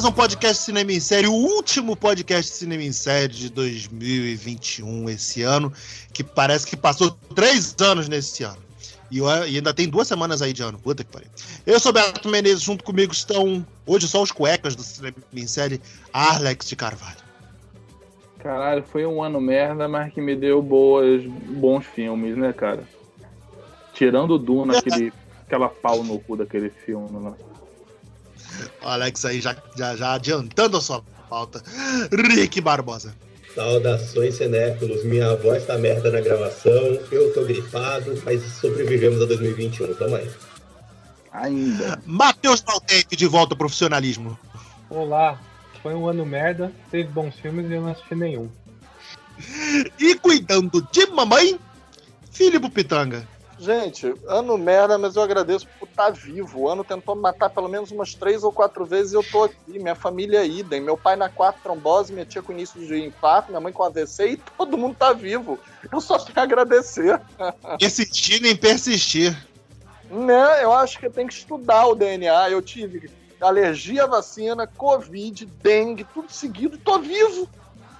mais um podcast Cinema em Série, o último podcast Cinema em Série de 2021, esse ano, que parece que passou três anos nesse ano. E, eu, e ainda tem duas semanas aí de ano, puta que pariu. Eu sou Beto Menezes, junto comigo estão, hoje só os cuecas do Cinema em Série, Alex de Carvalho. Caralho, foi um ano merda, mas que me deu boas, bons filmes, né, cara? Tirando o Duna, aquele, aquela pau no cu daquele filme lá. O Alex aí já, já, já adiantando a sua pauta. Rick Barbosa. Saudações, cinéfilos. Minha voz tá merda na gravação. Eu tô gripado, mas sobrevivemos a 2021. Tamo aí. Ainda. Matheus Valtec de volta ao profissionalismo. Olá, foi um ano merda, teve bons filmes e eu não assisti nenhum. E cuidando de mamãe, Filipe Pitanga. Gente, ano merda, mas eu agradeço por estar vivo. O ano tentou me matar pelo menos umas três ou quatro vezes e eu tô aqui. Minha família é idem. Meu pai na quarta trombose, minha tia com início de infarto, minha mãe com AVC e todo mundo tá vivo. Eu só tenho a agradecer. Persistir nem persistir. Né? Eu acho que tem que estudar o DNA. Eu tive alergia à vacina, Covid, dengue, tudo seguido e tô vivo.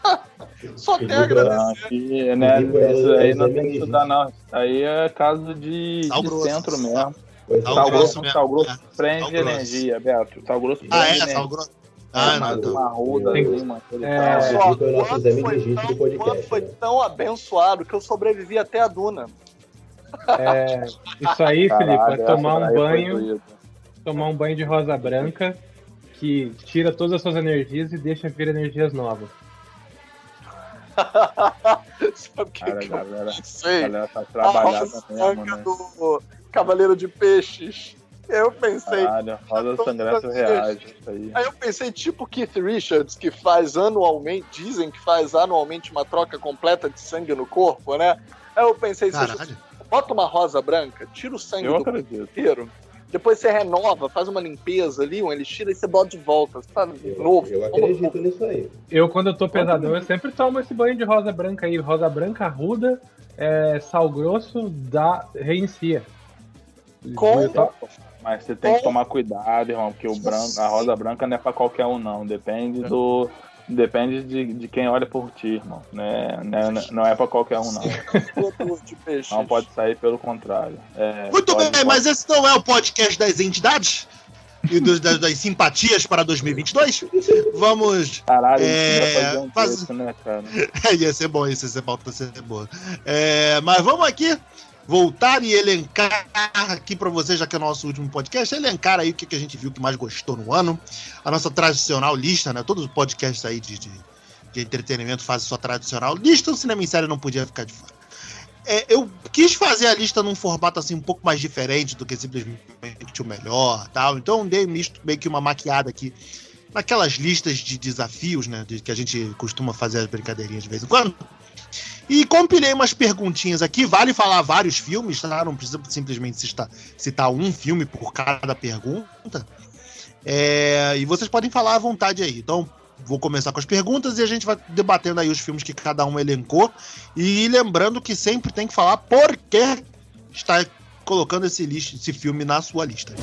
Só tem a agradecer. Aqui, né, isso aí não tem que estudar, não. Isso aí é caso de, Sal de centro mesmo. Sal é. Sal grosso sal grosso é. prende Sal grosso. energia, Beto. Sal grosso prende Ah, é? energia. Sal grosso? Ah, não. uma ruda mano. é, Aqui foi tão- podcast, quando foi tão abençoado que eu sobrevivi até a Duna. É, isso aí, Caralho, Felipe, é tomar um banho, tomar um banho de rosa branca, que tira todas as suas energias e deixa vir energias novas. Sabe o que, Cara, que eu galera, pensei? galera tá A trabalhada mesmo, né? do Cavaleiro de Peixes. Eu pensei. Caralho, Rosa Sangrento reage, isso aí. Aí eu pensei, tipo Keith Richards, que faz anualmente, dizem que faz anualmente uma troca completa de sangue no corpo, né? Aí eu pensei, você Caralho. bota uma rosa branca, tira o sangue Eu do corpo acredito. inteiro, depois você renova, faz uma limpeza ali, um elixir, e você bota de volta. Você tá Eu, novo. eu acredito nisso aí. Eu, quando eu tô pesadão, eu sempre tomo esse banho de rosa branca aí. Rosa branca, arruda, é, sal grosso, dá, reinicia. Com- Eu só- Mas você tem que tomar cuidado, irmão, porque o branco, a rosa branca não é pra qualquer um, não. Depende do. Depende de, de quem olha por ti, irmão. Né? Não, é- não é pra qualquer um, não. Não pode sair pelo contrário. É, Muito pode- bem, mas esse não é o podcast das entidades? E dos- das, das simpatias para 2022? Vamos. Caralho, É, é... fazer um faz- texto, né, cara? ia ser bom isso, ia ser pauta, ia ser boa. É, mas vamos aqui voltar e elencar aqui para vocês, já que é o nosso último podcast, elencar aí o que, que a gente viu que mais gostou no ano. A nossa tradicional lista, né? Todos os podcasts aí de, de, de entretenimento fazem sua tradicional lista. O cinema em série não podia ficar de fora. É, eu quis fazer a lista num formato assim um pouco mais diferente do que simplesmente o melhor tal. Então dei misto, meio que uma maquiada aqui naquelas listas de desafios, né? de- que a gente costuma fazer as brincadeirinhas de vez em quando. E compilei umas perguntinhas aqui. Vale falar vários filmes, tá? Não precisa simplesmente citar, citar um filme por cada pergunta. É, e vocês podem falar à vontade aí. Então, vou começar com as perguntas e a gente vai debatendo aí os filmes que cada um elencou. E lembrando que sempre tem que falar por que está colocando esse, esse filme na sua lista.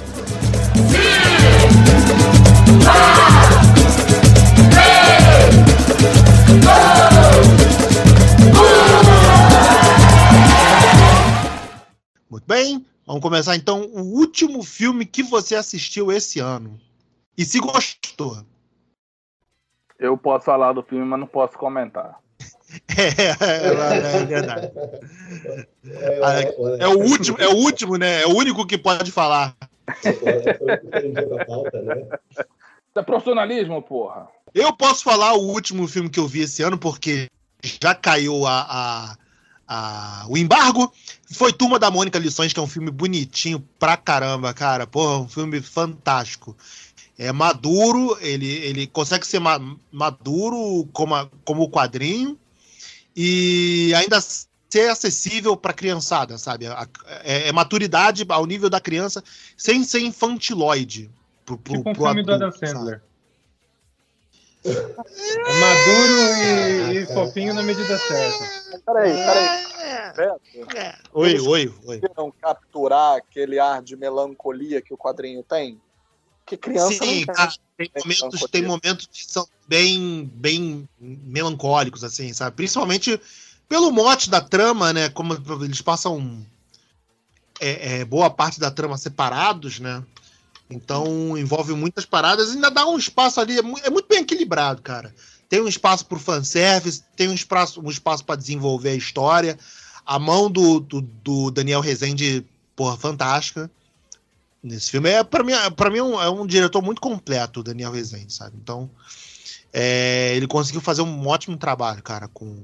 Muito bem, vamos começar então o último filme que você assistiu esse ano. E se gostou. Eu posso falar do filme, mas não posso comentar. É, é, é verdade. É, Ah, É o último, é o último, né? É o único que pode falar. Isso é profissionalismo, porra. Eu posso falar o último filme que eu vi esse ano, porque já caiu a, a- a- o embargo. Foi Turma da Mônica Lições, que é um filme bonitinho pra caramba, cara. Porra, um filme fantástico. É maduro, ele, ele consegue ser ma- maduro como, a- como o quadrinho e ainda ser acessível pra criançada, sabe? A- é, é maturidade ao nível da criança, sem ser infantiloide. Pro, pro, Tipo um pro filme do Adam adulto, sabe? É maduro e, e fofinho na medida certa. Peraí, peraí. É, Beto, é. Oi, oi, oi. conseguiram capturar aquele ar de melancolia que o quadrinho tem? Que criança Sim, não cara, tem Tem momentos, tem momentos que são bem, bem melancólicos, assim, sabe? Principalmente pelo mote da trama, né? Como eles passam é, é, boa parte da trama separados, né? Então envolve muitas paradas e ainda dá um espaço ali, é é muito bem equilibrado, cara. Tem um espaço pro fanservice, tem um espaço, um espaço para desenvolver a história. A mão do, do, do Daniel Rezende, porra, fantástica nesse filme. É, para mim, pra mim é, um, é um diretor muito completo, o Daniel Rezende, sabe? Então, é, ele conseguiu fazer um ótimo trabalho, cara, com,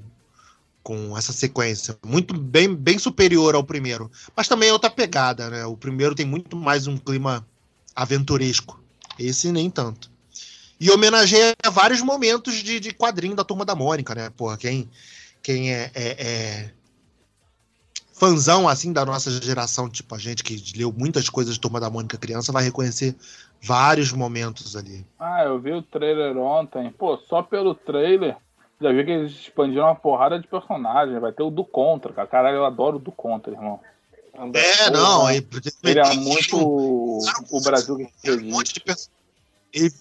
com essa sequência. Muito bem, bem superior ao primeiro. Mas também é outra pegada, né? O primeiro tem muito mais um clima aventuresco. Esse nem tanto. E homenageia vários momentos de, de quadrinho da Turma da Mônica, né? Porra, quem, quem é, é, é fãzão, assim, da nossa geração, tipo a gente que leu muitas coisas de Turma da Mônica criança, vai reconhecer vários momentos ali. Ah, eu vi o trailer ontem. Pô, só pelo trailer, já vi que eles expandiram uma porrada de personagens. Vai ter o do Contra, cara. Caralho, eu adoro o do Contra, irmão. É, não, é, porque tem- muito o, o Brasil que enfiaram um monte de perso-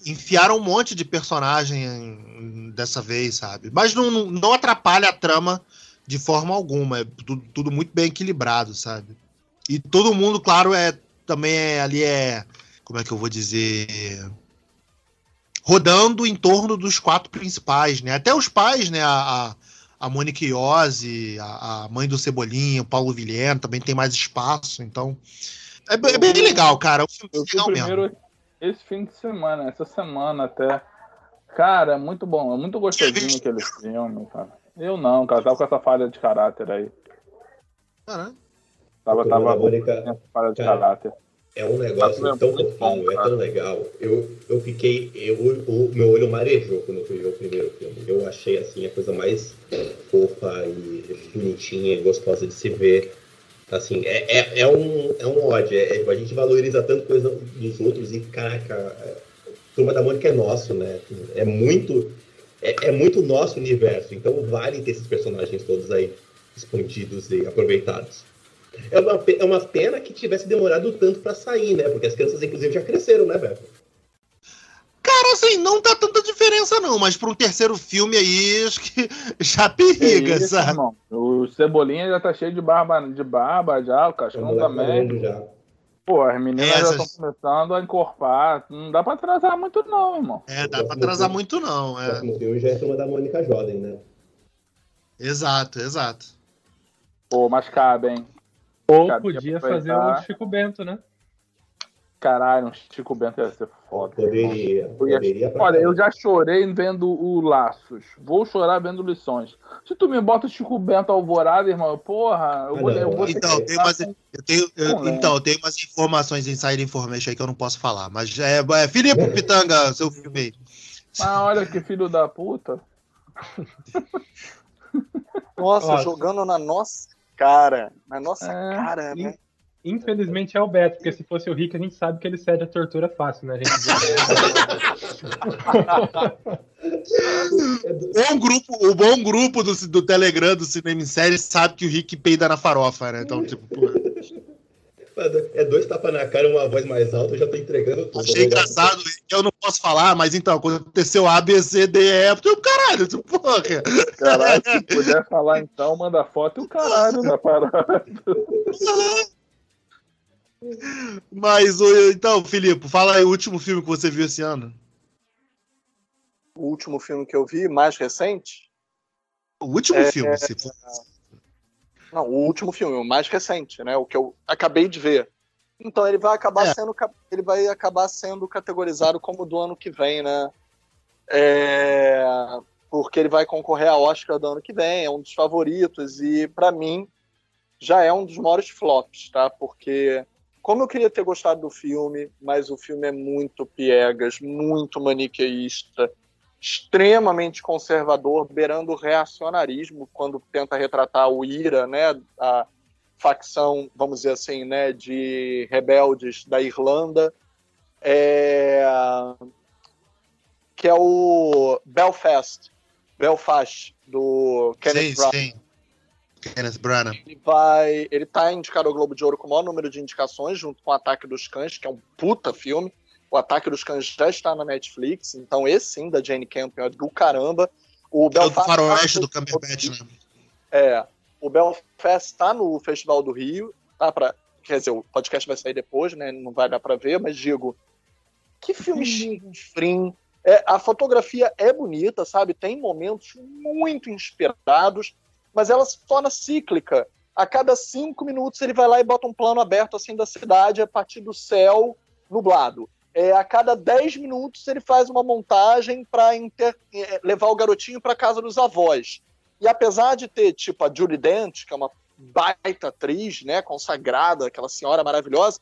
enfiaram um monte de personagem em- dessa vez, sabe? Mas não, não, não atrapalha a trama de forma alguma. É tudo, tudo muito bem equilibrado, sabe? E todo mundo, claro, é também é, ali é. Como é que eu vou dizer? Rodando em torno dos quatro principais, né? Até os pais, né? A, a, a Mônica Iose, a, a mãe do Cebolinha, o Paulo Vilhena, também tem mais espaço, então. É, bem- é bem legal, cara. É um filme Eu vi legal o mesmo. primeiro esse fim de semana, essa semana até. Cara, é muito bom, é muito gostosinho aquele filme, cara. Eu não, cara, tava com essa falha de caráter aí. Caralho. Tava, tava Mônica essa falha de cara, caráter. É um negócio é tão bom, é tão legal. Eu, eu fiquei. Eu, o meu olho marejou quando eu fui ver o primeiro filme. Eu achei assim a coisa mais fofa e bonitinha e gostosa de se ver. Assim, é, é, é um, é um ódio. É, é- a gente valoriza tanto coisa dos outros e, caraca, é, Turma da Mônica é nosso, né? É muito. É, é muito nosso universo. Então vale ter esses personagens todos aí expandidos e aproveitados. É uma, é uma pena que tivesse demorado tanto pra sair, né? Porque as crianças, inclusive, já cresceram, né, Beto? Cara, assim, não tá tanta diferença, não, mas pra um terceiro filme aí, acho que já periga, isso, sabe? irmão? O Cebolinha já tá cheio de barba, de barba já, o É Cascão moleque também. falando já. Pô, as meninas já Essas- estão começando a encorpar. Não dá pra atrasar muito, não, irmão. É, dá pra atrasar muito, não. O É. próximo filme já é Turma da Mônica Jovem, né? Exato, exato. Pô, mas cabe, hein? Ou Cara, podia fazer o Chico Bento, né? Caralho, um Chico Bento ia ser foda. Poderia. Eu Olha, eu já chorei vendo o Laços. Vou chorar vendo lições. Se tu me bota o Chico Bento Alvorada, irmão, porra, eu Ah, vou, eu Então, que tem umas, eu tenho, eu- então, tem umas informações inside information aí que eu não posso falar. Mas é, é Filipe Pitanga, seu filme aí. Mas olha que filho da puta. Nossa, Nossa. jogando na nossa cara. Na nossa É, cara, in- né? Infelizmente é o Beto, porque se fosse o Rick, a gente sabe que ele cede a tortura fácil, né? A gente É bom grupo, o bom grupo do, do Telegram do Cinema em Série sabe que o Rick peida na farofa, né? Então, tipo, pô, É dois tapas na cara e uma voz mais alta, eu já tô entregando tudo. achei engraçado. Eu não posso falar, mas então, aconteceu A, B, C, D, E, F, eu, caralho, tipo, porra. Caralho, se puder falar então, manda foto e o caralho da parada. Mas, então, Filipe, fala aí o último filme que você viu esse ano. O último filme que eu vi, mais recente. O último É, filme, se for. Não, o último filme, o mais recente, né? O que eu acabei de ver. Então ele vai acabar É. sendo ele vai acabar sendo categorizado como do ano que vem, né? É, porque ele vai concorrer a Oscar do ano que vem, é um dos favoritos e pra mim já é um dos maiores flops, tá? Porque como eu queria ter gostado do filme, mas o filme é muito piegas, muito maniqueísta, extremamente conservador, beirando o reacionarismo quando tenta retratar o IRA, né, a facção, vamos dizer assim, né, de rebeldes da Irlanda, é, que é o Belfast, Belfast do Kenneth Branagh. sim. Kenneth Branagh. Ele vai, ele tá indicado ao Globo de Ouro com o maior número de indicações, junto com o Ataque dos Cães, que é um puta filme. O Ataque dos Cães já está na Netflix, então esse sim, da Jane Campion, é do caramba. O É o do Belfast faroeste tá do no- Cumberbatch, né? É, o Belfast está no Festival do Rio, tá pra, quer dizer, o podcast vai sair depois, né? Não vai dar para ver, mas digo, que filme chinfrim. É, a fotografia é bonita, sabe? Tem momentos muito inspirados, mas ela se torna cíclica. A cada cinco minutos ele vai lá e bota um plano aberto assim da cidade a partir do céu nublado. É, a cada dez minutos ele faz uma montagem para levar o garotinho para casa dos avós. E apesar de ter, tipo, a Julie Dent, que é uma baita atriz, né, consagrada, aquela senhora maravilhosa,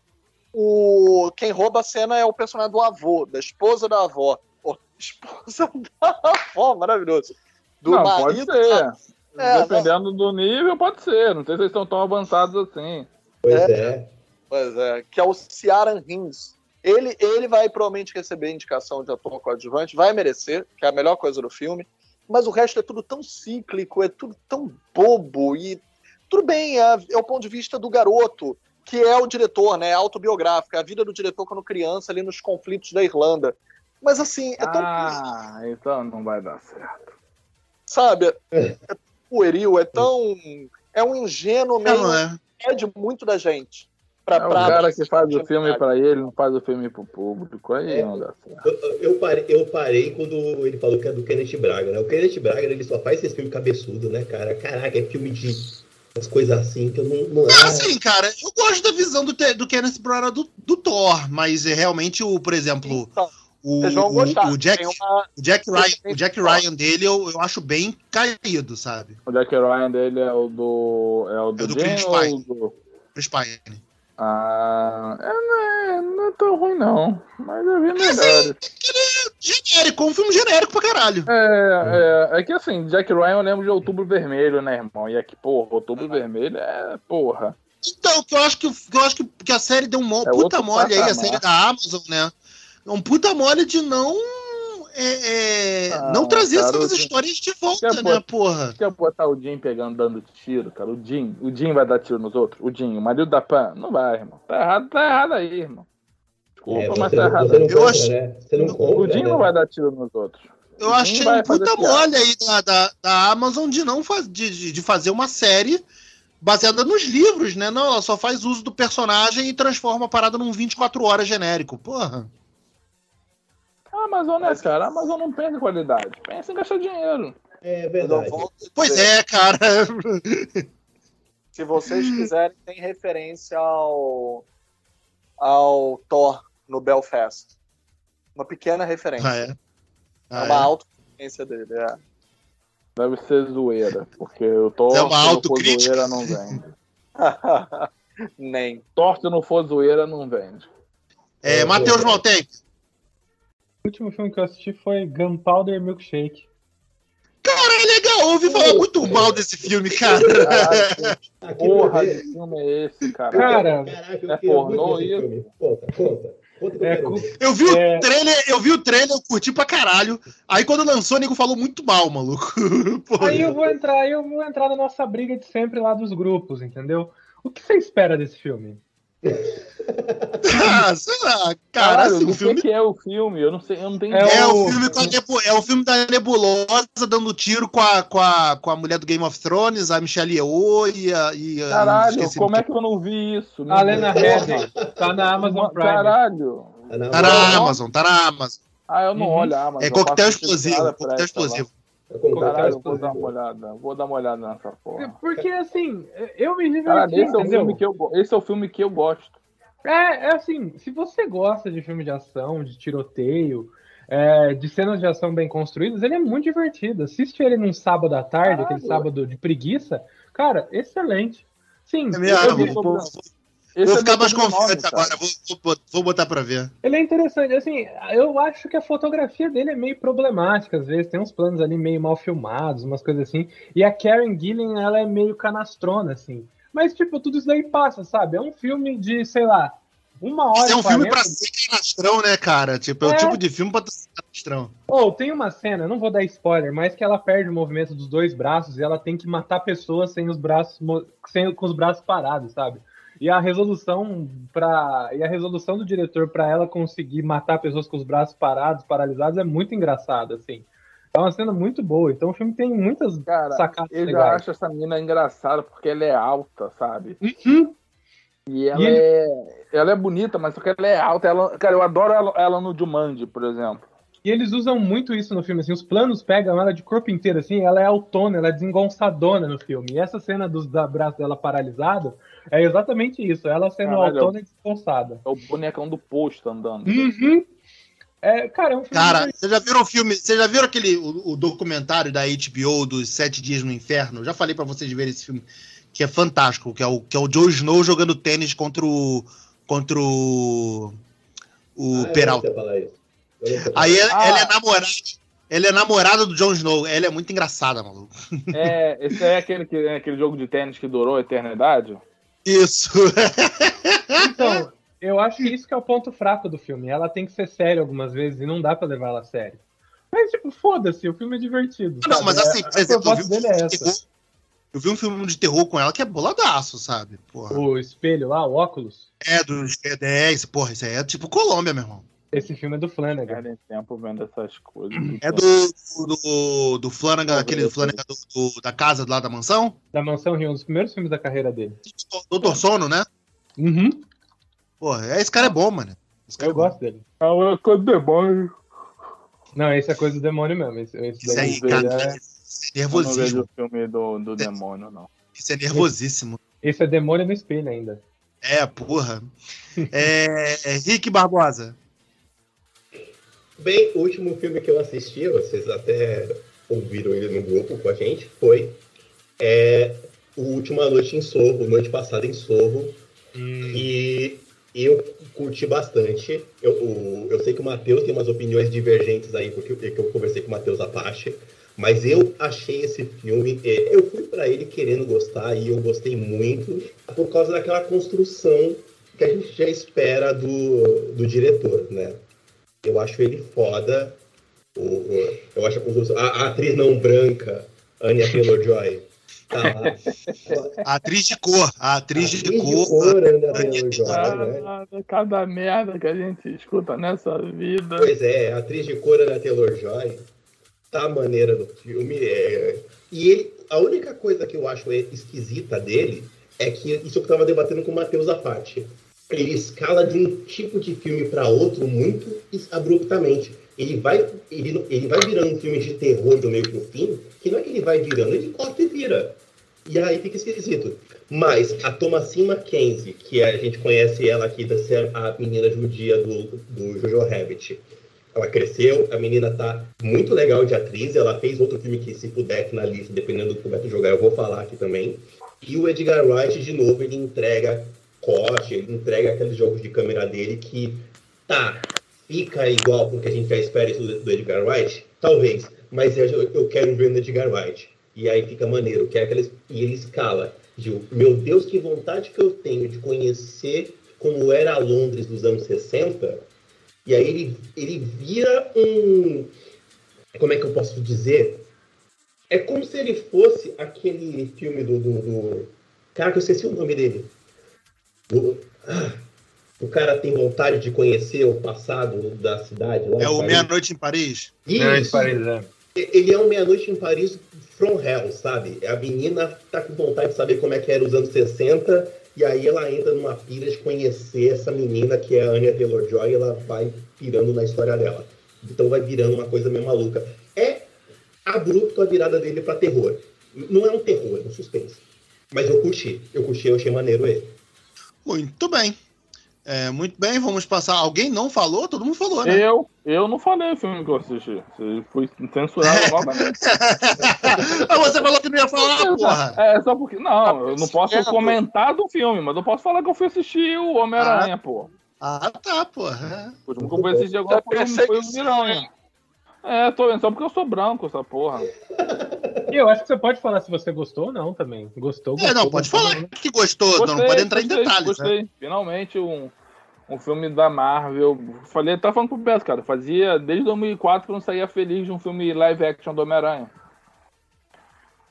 o quem rouba a cena é o personagem do avô, da esposa da avó. Pô, esposa da avó, maravilhoso. Do não, pode marido ser. É, Dependendo do nível, pode ser. Não sei se eles estão tão avançados assim. Pois é. Pois é, que é o Ciaran Hinds. Ele, ele vai provavelmente receber indicação de ator coadjuvante, vai merecer, que é a melhor coisa do filme, mas o resto é tudo tão cíclico, é tudo tão bobo, e tudo bem, é, é o ponto de vista do garoto, que é o diretor, né, é autobiográfico, é a vida do diretor quando criança ali nos conflitos da Irlanda. Mas assim, é tão, Ah, então não vai dar certo. sabe, é pueril, é tão... é um ingênuo É, meio não é? pede muito da gente. Pra, É o pra- cara que faz o filme pra ele, não faz o filme pro público. Aí É. não dá certo. Eu, eu parei, eu parei quando ele falou que é do Kenneth Braga, né? O Kenneth Braga, ele só faz esse filme cabeçudo, né, cara? Caraca, é filme de umas coisas assim que eu não. não É assim, cara, eu gosto da visão do, do Kenneth Branagh do, do Thor, mas é realmente o, por exemplo, Então, o, o, o Jack, uma- o Jack Ryan, o Jack Ryan dele eu, eu acho bem caído, sabe? O Jack Ryan dele é o do. É o do, É do Jim Chris ou Pine. do. Chris Pine. Ah. É, não, é, não é tão ruim, não. Mas eu vi melhores. Genérico, um filme genérico pra caralho. É, é, é que assim, Jack Ryan eu lembro de Outubro Vermelho, né, irmão? E aqui, porra, Outubro Vermelho é. Porra. Então, que eu acho que, eu acho que, que a série deu um É puta mole aí, a série da Amazon, né? É um puta mole de não. É, é, Ah, não trazer cara, essas histórias de volta, Quer né, botar- porra? Quer botar o Jim pegando, dando tiro, cara? O Jim, o Jim vai dar tiro nos outros? O Jim, o marido da Pan? Não vai, irmão. Tá errado, tá errado aí, irmão. Desculpa, É, mas tá errado. você não Eu compra, acho- né? Você não o compra. O Jim né? não vai dar tiro nos outros. Eu achei vai um puta mole aí da, da, da Amazon de não faz, de, de fazer uma série baseada nos livros, né? Não, ela só faz uso do personagem e transforma a parada num 24 horas genérico. Porra. A Amazon, né, cara? A Amazon não pensa em qualidade. Pensa em gastar dinheiro. É verdade. Pois é, cara. Se vocês quiserem, tem referência ao, ao Thor no Belfast. Uma pequena referência. Ah, é. É Ah, uma é. auto-referência dele. É. Deve ser zoeira, porque eu tô. É uma se não for zoeira, não vende. Nem. Thor, se não for zoeira, não vende. É, Matheus Maltem. O último filme que eu assisti foi Gunpowder Milkshake. Cara, é legal. Ouvi falar muito mal desse filme, cara. Caralho, que porra de filme é esse, cara? Cara, Caraca, é pornô isso? Conta, conta. É. Eu vi É. o trailer, eu vi o trailer, eu curti pra caralho. Aí quando lançou, o nego falou muito mal, maluco. Aí eu vou entrar, eu vou entrar na nossa briga de sempre lá dos grupos, entendeu? O que você espera desse filme? Ah, sei lá, cara, Caralho, assim, o filme que, é o filme? Eu não sei, eu não tenho É ideia. É o, o- filme com a nebu- é o filme da nebulosa dando tiro com a, com a, com a mulher do Game of Thrones, a Michelle Yeoh e a. E, a- Caralho, como é que eu não vi isso? A Lena. Headey tá na Amazon Prime. Caralho. Tá na. Amazon, tá na Amazon. Ah, eu não Uhum. olho a Amazon. É coquetel explosivo, coquetel explosivo. Caralho, Cara, vou dar uma olhada. Vou dar uma olhada nessa porra. Porque assim, eu me diverti, Caralho, esse é, o filme que eu, esse é o filme que eu gosto. É, é assim, se você gosta de filme de ação, de tiroteio, é, de cenas de ação bem construídas, ele é muito divertido. Assiste ele num sábado à tarde, Caralho. aquele sábado de preguiça, cara, excelente. Sim, É mesmo, Esse vou é ficar meu mais confiante agora, vou, vou, botar pra ver. ele é interessante. Assim, eu acho que a fotografia dele é meio problemática, às vezes. Tem uns planos ali meio mal filmados, umas coisas assim. E a Karen Gillan, ela é meio canastrona, assim. Mas, tipo, tudo isso daí passa, sabe? É um filme de, sei lá, uma hora Isso é um e filme 40. pra ser canastrão, né, cara? Tipo, é, o É. tipo de filme pra ser canastrão. Ou tem uma cena, não vou dar spoiler, mas que ela perde o movimento dos dois braços e ela tem que matar pessoas sem os braços sem, com os braços parados, sabe? E a resolução para e a resolução do diretor para ela conseguir matar pessoas com os braços parados, paralisados é muito engraçada, assim. É uma cena muito boa. Então o filme tem muitas Cara, sacadas eu legais. acho essa mina engraçada porque ela é alta, sabe? Uhum. E ela E ele- é. Ela é bonita, mas só que ela é alta. Ela... Cara, eu adoro ela, ela no Jumanji, por exemplo. E eles usam muito isso no filme, assim, os planos pegam ela de corpo inteiro, assim, ela é autona, ela é desengonçadona no filme. E essa cena dos da braço dela paralisado é exatamente isso, ela sendo Caralho. autona e desgonçada. É o bonecão do posto andando. Uhum. É, cara, é um filme Cara, vocês já viram o filme? Vocês já viram aquele o, o documentário da HBO dos Sete Dias no Inferno? Eu já falei pra vocês verem esse filme, que é fantástico, que é o, que é o Joe Snow jogando tênis contra o. contra o. o Ah, eu Peralta. Aí ele, Ah. ele é namorado. Ele é namorado do Jon Snow. Ela é muito engraçada, maluco. É, esse é aquele, que, é aquele jogo de tênis que durou a eternidade? Isso. Então, eu acho que isso que é o ponto fraco do filme. Ela tem que ser séria algumas vezes e não dá pra levar ela a sério. Mas, tipo, foda-se, o filme é divertido. Não, sabe? mas assim, por a exemplo, eu vi, um dele filme é de essa. terror, eu vi um filme de terror com ela que é boladaço, sabe? Porra. O espelho lá, o óculos, É dos G10, porra, isso aí é tipo Colômbia, meu irmão. Esse filme é do Flanagan. Perdem tempo vendo essas coisas. É do, do, do Flanagan, aquele eu- Flanagan do, do- da casa lá da mansão? Da Mansão Rio, um dos primeiros filmes da carreira dele. Doutor Sono, né? Uhum. Porra, esse cara é bom, mano. Esse cara Eu é bom. gosto dele. É uma coisa do demônio. Não, esse é coisa do demônio mesmo. Esse, esse Isso daí- aí, cara, é- isso é Eu não vejo o filme do, do demônio, não. Isso é nervosíssimo. esse é demônio no espelho ainda. É, porra. É, é Rick Barbosa. Bem, o último filme que eu assisti, vocês até ouviram ele no grupo com a gente, foi é, o Última Noite em Sorro, noite passada em Sorro, e eu curti bastante. Eu, o- eu sei que o Matheus tem umas opiniões divergentes aí, porque eu, eu conversei com o Matheus Apache, mas eu achei esse filme, é, eu fui pra ele querendo gostar e eu gostei muito por causa daquela construção que a gente já espera do, do diretor, né? Eu acho ele foda. O, o- eu acho a, construção- a, a atriz não branca, Anya Taylor-Joy, tá lá. A atriz de cor. A atriz de Atriz cor. cor, Anya Taylor-Joy, né? Cada merda que a gente escuta nessa vida. Pois é, a atriz de cor Anya Taylor-Joy tá maneira no filme. é. E ele, a única coisa que eu acho esquisita dele é que isso que eu tava debatendo com o Matheus à parte. Ele escala de um tipo de filme para outro muito abruptamente. Ele vai, ele, ele vai virando um filme de terror do meio pro fim, que não é que ele vai virando, ele corta e vira. E aí fica esquisito. Mas a Thomasin Mackenzie, que a gente conhece ela aqui da ser a menina judia do, do Jojo Rabbit, ela cresceu, a menina tá muito legal de atriz, ela fez outro filme que se puder aqui na lista, dependendo do que o Beto jogar, eu vou falar aqui também. E o Edgar Wright, de novo, ele entrega corte, ele entrega aqueles jogos de câmera dele que, tá, fica igual com o que a gente já espera do, do Edgar Wright? Talvez, mas eu, eu quero ver no Edgar Wright. E aí fica maneiro, que é aqueles, e ele escala de, meu Deus, que vontade que eu tenho de conhecer como era Londres dos anos 60, e aí ele, ele vira um. Como é que eu posso dizer? É como se ele fosse aquele filme do. do, do... Cara, que eu esqueci o nome dele. O, ah, o cara tem vontade de conhecer o passado da cidade. Lá É em o. Meia-Noite em Paris? Isso. de Paris, é. Ele é um Meia-Noite em Paris from hell, sabe? A menina tá com vontade de saber como é que era os anos 60, e aí ela entra numa pira de conhecer essa menina que é a Anya Taylor-Joy, e ela vai pirando na história dela. Então vai virando uma coisa meio maluca. É abrupto a virada dele pra terror. Não é um terror, é um suspense. Mas eu curti. Eu curti, eu achei maneiro ele. Muito bem. É, muito bem, vamos passar. Alguém não falou? Todo mundo falou, né? Eu, eu não falei o filme que eu assisti. Eu Fui censurado novamente. Ah, você falou que não ia falar, porra! É, só porque. Não, eu não posso Tá comentar do filme, mas eu posso falar que eu fui assistir o Homem-Aranha, pô. Ah, tá, porra. O último que eu fui assistir agora foi, o- foi o Miranha. É, tô vendo, só porque eu sou branco, essa porra. E eu acho que você pode falar se você gostou ou não também. Gostou, gostou. É, não, pode gostou, falar não. que gostou, não, não pode entrar em gostei, detalhes. Né? Gostei. Finalmente um, um filme da Marvel. Falei, tá falando pro Beto, cara. Fazia desde 2004 que eu não saía feliz de um filme live action do Homem-Aranha.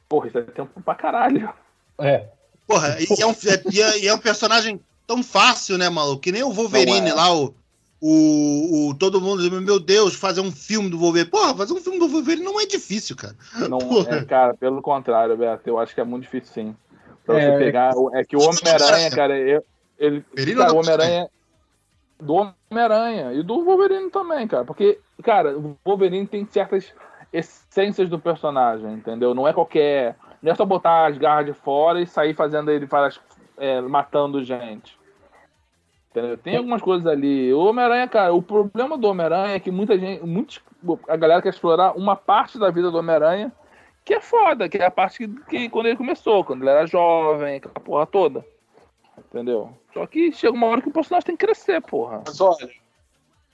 Porra, isso é tempo pra caralho. É. Porra, e é, um, e é- e é um personagem tão fácil, né, maluco? Que nem o Wolverine Não é. lá, o, o, o- Todo mundo diz, meu Deus, fazer um filme do Wolverine. Porra, fazer um filme do Wolverine não é difícil, cara. Não, Porra. é, cara, pelo contrário, Beto, eu acho que é muito difícil sim. Pra É, você pegar. É que o Homem-Aranha, cara, eu- ele. Cara, o Homem-Aranha. Do Homem-Aranha e do Wolverine também, cara. Porque, cara, o Wolverine tem certas essências do personagem, entendeu? Não é qualquer. Não é só botar as garras de fora e sair fazendo ele várias. é, matando gente. Entendeu? Tem algumas coisas ali. O Homem-Aranha, cara, o problema do Homem-Aranha é que muita gente. Muitos, a galera quer explorar uma parte da vida do Homem-Aranha que é foda, que é a parte que, que quando ele começou, quando ele era jovem, aquela porra toda. Entendeu? Só que chega uma hora que o personagem tem que crescer, porra. Mas olha,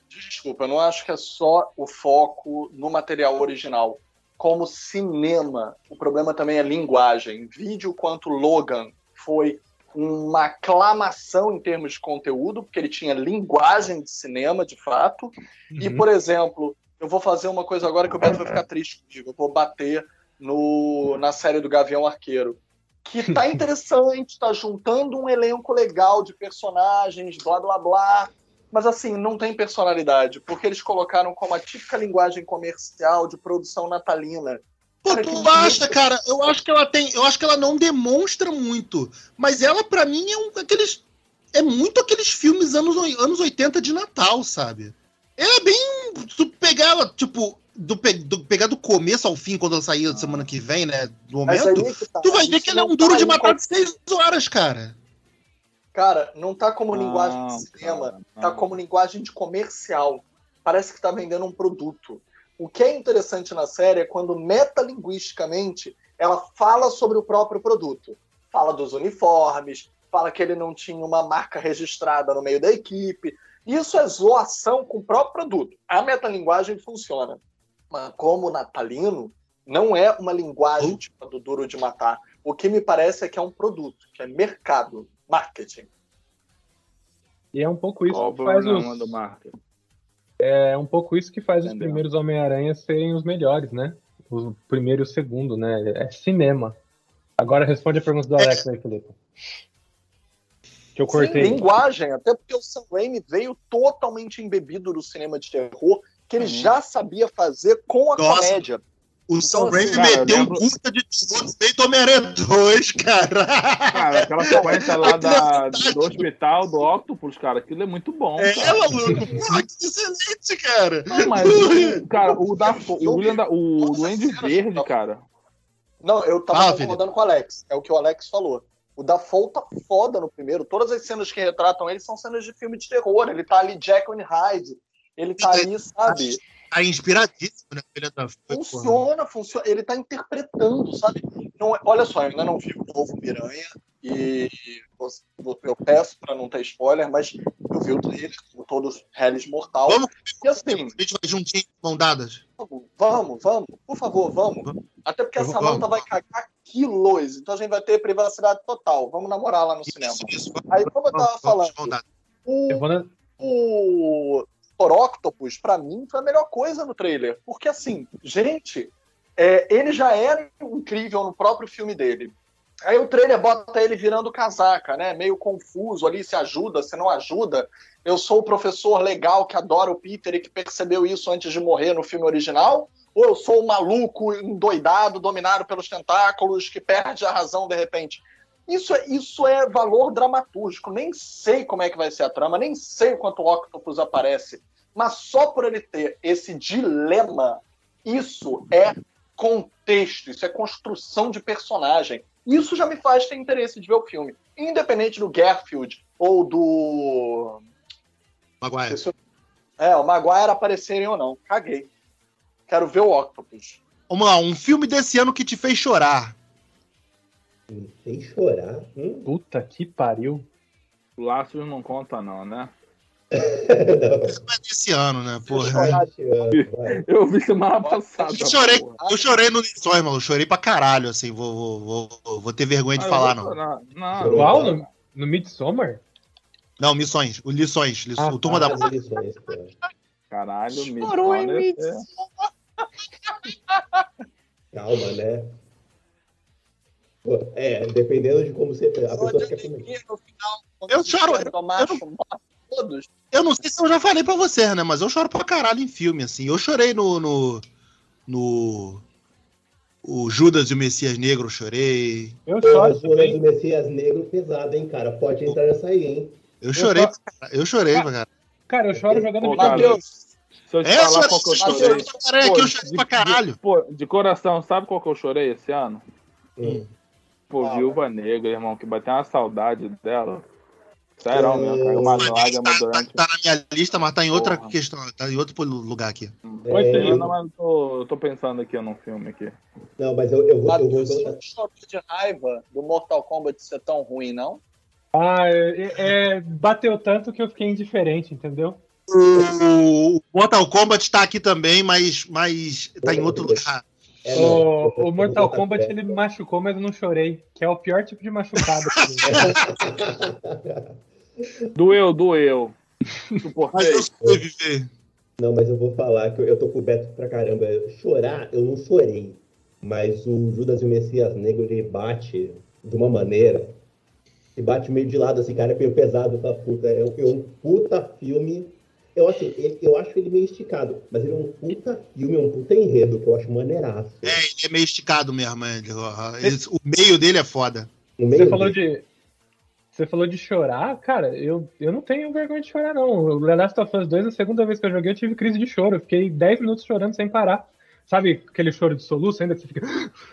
desculpa, eu não acho que é só o foco no material original. Como cinema, o problema também é linguagem. Vídeo quanto Logan foi uma aclamação em termos de conteúdo, porque ele tinha linguagem de cinema, de fato. E, Uhum. por exemplo, eu vou fazer uma coisa agora que o Beto vai ficar triste comigo. Eu vou bater no, na série do Gavião Arqueiro. Que tá interessante, tá juntando um elenco legal de personagens, blá blá blá. Mas assim, não tem personalidade, porque eles colocaram como a típica linguagem comercial de produção natalina. Pô, tu basta, cara. Eu acho que ela tem. Eu acho que ela não demonstra muito. Mas ela, pra mim, é um aqueles. É muito aqueles filmes anos, anos 80 de Natal, sabe? Ela é bem. Tu pegar ela, tipo, do, pe- do- pegar do começo ao fim, quando ela sair semana que vem, né? Do momento. tá, Tu vai ver que ela é não um duro tá de matar de seis horas, cara. Cara, não tá como linguagem Não, de cinema, cara, tá como linguagem de comercial. Parece que tá vendendo um produto. O que é interessante na série é quando metalinguisticamente ela fala sobre o próprio produto. Fala dos uniformes, fala que ele não tinha uma marca registrada no meio da equipe. Isso é zoação com o próprio produto. A metalinguagem funciona. Mas como natalino, não é uma linguagem tipo a do duro de matar. O que me parece é que é um produto, que é mercado, marketing. E é um pouco isso o que faz os, do Marvel? É um pouco isso que faz os Entendeu? primeiros Homem-Aranha serem os melhores, né? O primeiro e o segundo, né? É cinema. Agora responde a pergunta do Alex aí, Felipe. Que eu cortei. Sim, linguagem, até porque o Sam Raimi veio totalmente embebido do cinema de terror, que ele Uhum. já sabia fazer com a Nossa. comédia. O Sam Raimi meteu um lembro- curta de terror no meio do Homem-Aranha 2, cara. Cara, aquela sequência lá da, do hospital, do Octopus, cara, aquilo é muito bom. É, cara. maluco. Porra, que excelente, cara. Não, mas, o- cara, o da o William da, o Duende cara, Verde, não. cara. Não, eu tava Fala, concordando com o Alex. É o que o Alex falou. O Dafoe tá foda no primeiro. Todas as cenas que retratam ele são cenas de filme de terror. Ele tá ali Jack and Hyde. Ele tá ali, sabe? Tá inspiradíssimo, né? Funciona, funciona. Ele tá interpretando, sabe? Não, é- olha só, eu ainda não vi o novo Miranha e eu- peço pra não ter spoiler, mas eu vi o trailer, como todos Hellis Mortal. Vamos, E assim, a gente vai juntinho, mão dadas. vamos, vamos, por favor, vamos. Até porque a Eu Samantha vamos. vai cagar quilos, então a gente vai ter privacidade total. Vamos namorar lá no cinema. Isso, isso. Aí, como eu tava Vamos, vamos, falando, o, o Thor Octopus, pra mim, foi a melhor coisa no trailer. Porque, assim, gente, é, ele já era incrível no próprio filme dele. Aí o trailer bota ele virando casaca, né? Meio confuso ali, se ajuda, se não ajuda. Eu sou o professor legal que adora o Peter e que percebeu isso antes de morrer no filme original? Ou eu sou o maluco, endoidado, dominado pelos tentáculos, que perde a razão de repente? Isso é, isso é valor dramatúrgico. Nem sei como é que vai ser a trama, nem sei o quanto o Octopus aparece. Mas só por ele ter esse dilema, isso é contexto, isso é construção de personagem. Isso já me faz ter interesse de ver o filme. Independente do Garfield ou do. Maguire. É, o Maguire aparecerem ou não. Caguei. Quero ver o Octopus. Vamos lá, um filme desse ano que te fez chorar. Sem chorar. Hum? Puta que pariu. O Laços não conta, não, né? Não. Não é desse ano, né? Porra. Esse ano, vai. Eu vi semana passada. Eu chorei, porra. eu chorei no Lições, mano. Eu chorei pra caralho, assim. Vou, vou, vou, vou ter vergonha de Ah, falar, não. No, no Midsommar? Não, Missões. O Lições. Lições Ah, o Turma tá. da As lições, caralho, Chorou em Midsommar é- Calma, né? É, dependendo de como você. A pessoa quando Eu choro, eu- o macho morre todos. Eu não sei se eu já falei pra você, né? Mas eu choro pra caralho em filme, assim. Eu chorei no. no, no o Judas e o Messias Negro, eu chorei. Eu Pô, choro o Jonas também. do Messias Negro pesado, hein, cara? Pode entrar nessa aí, hein? Eu chorei, só- pra caralho. eu chorei, pra caralho. Cara, eu choro jogando Pô, videogame. Se eu te É, eu falar qual que eu eu chorei, eu chorei de- pra caralho. De, pô, de coração, sabe qual que eu chorei esse ano? Hum. Pô, Ah, Viúva Negra, irmão, que bateu uma saudade dela. Sério mesmo, caiu uma Tá, lágrima tá, durante. tá na minha lista, mas tá em outra Porra. questão, tá em outro lugar aqui. Pois É, é. Eu não, mas eu tô, eu tô pensando aqui num filme aqui. Não, mas eu, eu vou. Eu vou não chorou de raiva do Mortal Kombat ser tão ruim, não? Ah, é, é, bateu tanto que eu fiquei indiferente, entendeu? O Mortal Kombat tá aqui também, mas, mas tá em outro lugar. É, o, o Mortal Kombat ele me machucou, mas eu não chorei. Que é o pior tipo de machucado. Doeu, doeu. Mas eu. Não, mas eu vou falar que eu, eu tô com o Beto pra caramba. Chorar, eu não chorei. Mas o Judas e o Messias Negro, ele bate de uma maneira. E bate meio de lado, assim, cara, é meio pesado pra puta. É, um- é um puta filme. Eu, assim, ele- eu acho ele meio esticado, mas ele é um puta filme, é um puta enredo, que eu acho maneiraço. É, ele é meio esticado mesmo. é, ele- o meio dele é foda. No meio Você falou dele- de. Você falou de chorar, cara, eu, eu não tenho vergonha de chorar, não. O The Last of Us 2, a segunda vez que eu joguei, eu tive crise de choro. Eu fiquei 10 minutos chorando sem parar. Sabe aquele choro de soluço ainda que você fica.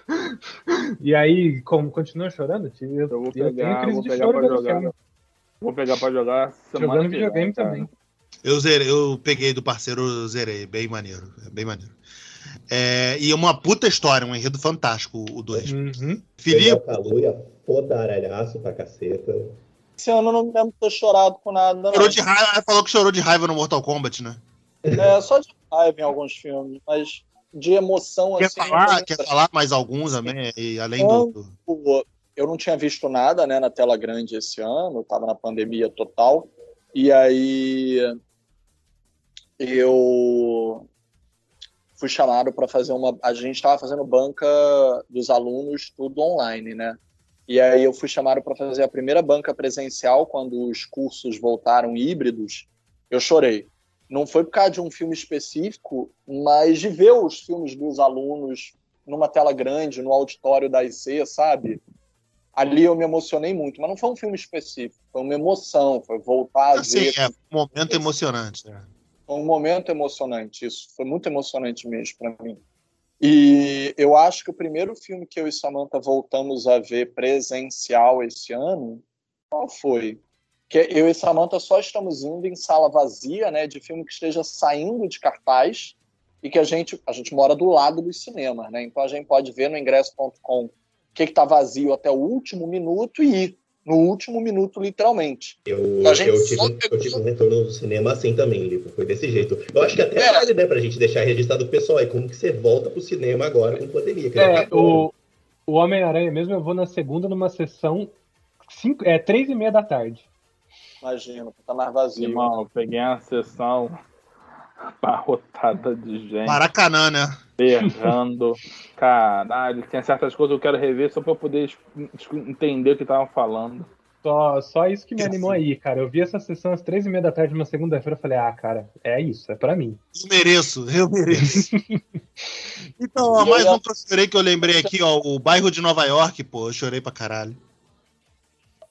E aí, como continua chorando, eu, tive, eu, Eu vou eu tenho pegar, crise vou de pegar choro pra jogar. filme. Vou pegar pra jogar semana Jogando videogame cara. também. Eu, zerei, eu peguei do parceiro, eu zerei. Bem maneiro. é Bem maneiro. É, e é uma puta história, um enredo fantástico, o 2. Uhum. Felipe, Kaluuya, foda aralhaço pra caceta. Esse ano eu não me lembro de ter chorado com nada, não. chorou de raiva, falou que chorou de raiva no Mortal Kombat, né? É, só de raiva em alguns filmes, mas de emoção Quer assim. falar, quer falar mais algum também? E além do. do- eu não tinha visto nada né, na tela grande esse ano, eu tava na pandemia total. E aí eu fui chamado para fazer uma. A gente estava fazendo banca dos alunos, tudo online, né? E aí eu fui chamado para fazer a primeira banca presencial quando os cursos voltaram híbridos. Eu chorei. Não foi por causa de um filme específico, mas de ver os filmes dos alunos numa tela grande, no auditório da IC, sabe? Ali eu me emocionei muito, mas não foi um filme específico, foi uma emoção, foi voltar a Assim, ver. é um momento emocionante. né? Foi um momento emocionante, isso foi muito emocionante mesmo para mim. E eu acho que o primeiro filme que eu e Samantha voltamos a ver presencial esse ano, qual foi? Que eu e Samantha só estamos indo em sala vazia, né, de filme que esteja saindo de cartaz e que a gente a gente mora do lado dos cinemas, né? Então a gente pode ver no ingresso.com o que está vazio até o último minuto e ir no último minuto, literalmente. Eu, A gente eu, tive, pegou- eu tive um retorno do cinema assim também, Lipo. Foi desse jeito. Eu acho que até É. vale, né, pra gente deixar registrado o pessoal aí, como que você volta pro cinema agora com pandemia. É, o, o Homem-Aranha mesmo, eu vou na segunda numa sessão cinco, é, três e meia da tarde. Imagina, tá mais vazio. Irmão, eu peguei uma sessão abarrotada de gente, Maracanã, né? berrando. Caralho, tem certas coisas que eu quero rever só pra eu poder entender o que estavam falando. Só, só isso que me animou aí, cara. Eu vi essa sessão às três e meia da tarde numa segunda-feira. Eu falei, ah, cara, é isso, é pra mim. Eu mereço, eu mereço. então, ó, mais um que eu chorei que eu lembrei aqui, ó. O bairro de Nova York, pô, eu chorei pra caralho.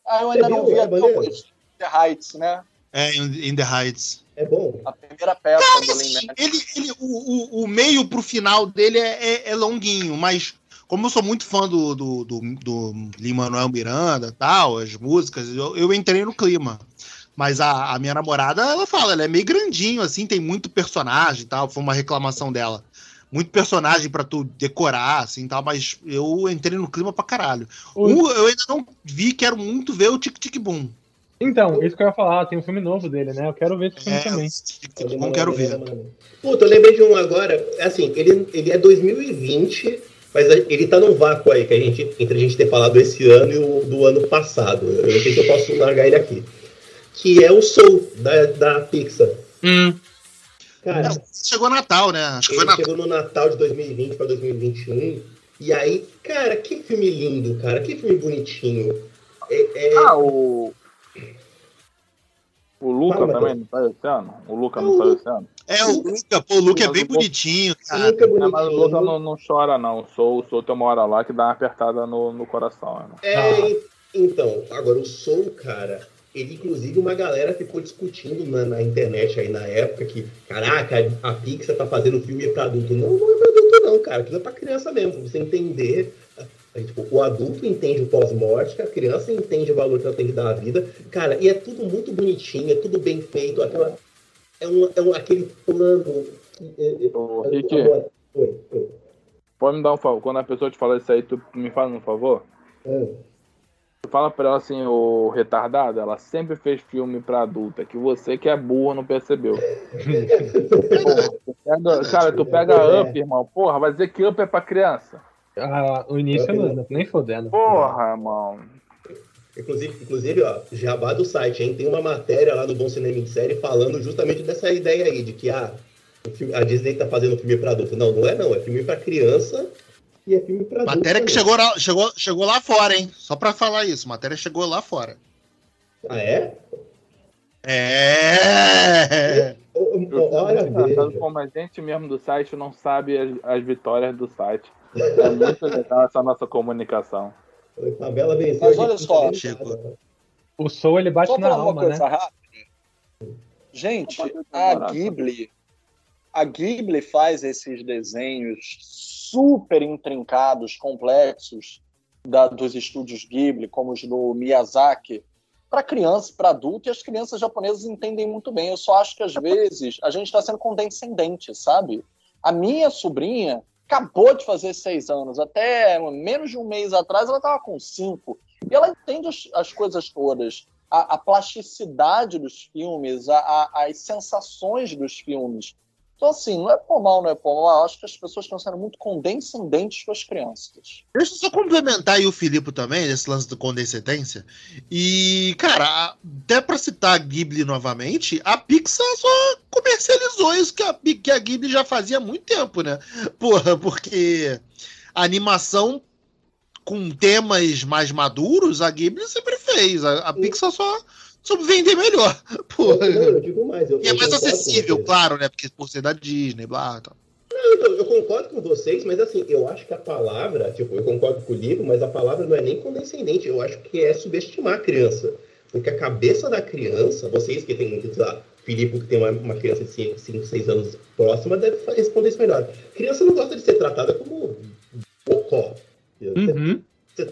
Ah, eu ainda Você não viu? vi É hoje. The Heights, né? É, in, the Heights. É bom. A primeira peça Cara, do assim, ele, ele, o, o, o meio pro final dele é, é, é longuinho, mas como eu sou muito fã do, do, do, do Lin-Manuel Miranda tal, as músicas, eu, eu entrei no clima. Mas a, a minha namorada, ela fala, ela é meio grandinho, assim, tem muito personagem e tal, foi uma reclamação dela. Muito personagem pra tu decorar, assim, tal, mas eu entrei no clima pra caralho. O- Um, eu ainda não vi, quero muito ver o Tic Tic Boom. Então, isso que eu ia falar, tem um filme novo dele, né? Eu quero ver esse filme É, também. Tic Boom, quero ver. Puta, eu lembrei de um agora. Assim, ele, ele é 2020, mas ele tá num vácuo aí que a gente, entre a gente ter falado esse ano e o do ano passado. Eu não sei se eu posso largar ele aqui. Que é o Soul, da, da Pixar. Cara, É, chegou Natal, né? Acho que foi ele Natal. chegou no Natal de 2020 para 2021. E aí, cara, que filme lindo, cara, que filme bonitinho. É, é- Ah, o. O Luca Fala, também não saiu esse ano? O Luca não saiu esse ano? É, o Luca, pô, o Luca é bem bonitinho, cara. Luca é Não, mas o bonitinho. Luca não, não chora, não. O Soul, o Soul tem uma hora lá que dá uma apertada no, no coração. Né? É, então, agora o Soul, cara, ele inclusive uma galera ficou discutindo na, na internet aí na época que, caraca, a Pixar tá fazendo filme pra adulto. Não, não é pra adulto não, cara, aquilo é pra criança mesmo, pra você entender. Aí, tipo, o adulto entende o pós-morte, a criança entende o valor que ela tem que dar à vida. Cara, e é tudo muito bonitinho, é tudo bem feito. Aquela, é, um, é um, aquele plano. é, é, Ô, é, Rick. agora- Oi, oi. Pode me dar um favor? Quando a pessoa te falar isso aí, tu me faz um favor? Tu fala pra ela assim, o retardado, ela sempre fez filme pra adulta, que você que é burro não percebeu. Porra, tu pega- cara, tu pega Up, irmão. Porra, vai dizer que Up é pra criança. Ah, o início não, nem fodendo. Porra, irmão. Inclusive, inclusive, ó, jabá do site, hein? Tem uma matéria lá no Bom Cinema em Série falando justamente dessa ideia aí, de que ah, filme- a Disney tá fazendo filme pra adulto. Não, não é não, é filme pra criança e é filme pra adulto. Matéria que chegou lá, chegou, chegou lá fora, hein? Só pra falar isso, matéria chegou lá fora. Ah, é? É! Eu ô, Olha, veja. como a gente mesmo do site não sabe as, as vitórias do site. É muito legal essa nossa comunicação. A tabela venceu. Mas olha só. nada. O Soul ele bate Só na falar uma alma, né? coisa rápida. Gente, a. Ghibli, a Ghibli faz esses desenhos super intrincados, complexos da- dos estúdios Ghibli, como os do Miyazaki, para criança, para adulto, e as crianças japonesas entendem muito bem. Eu só acho que às vezes a gente está sendo condescendente, sabe? A minha sobrinha acabou de fazer seis anos, até menos de um mês atrás ela estava com cinco, e ela entende as, as coisas todas. A, a plasticidade dos filmes, a- a- as sensações dos filmes. Então, assim, não é por mal, não é por mal. Eu acho que as pessoas estão sendo muito condescendentes com as crianças. Deixa eu só complementar aí o Filipe também, esse lance do condescendência. E, cara, até pra citar a Ghibli novamente, a Pixar só comercializou isso que a, que a Ghibli já fazia há muito tempo, né? Porra, porque a animação com temas mais maduros, a Ghibli sempre fez. A, a Pixar só soube vender melhor. Porra. Não, eu digo mais. Eu, E é eu mais acessível, claro, né? Porque por ser da Disney, blá, tal. Não, então, eu concordo com vocês, mas assim, eu acho que a palavra, tipo, eu concordo com o livro, mas a palavra não é nem condescendente, eu acho que é subestimar a criança. Porque a cabeça da criança, vocês que têm, sei lá, Filipe que tem uma, uma criança de 5, 6 anos próxima, deve responder isso melhor. Criança não gosta de ser tratada como bocó. Uhum.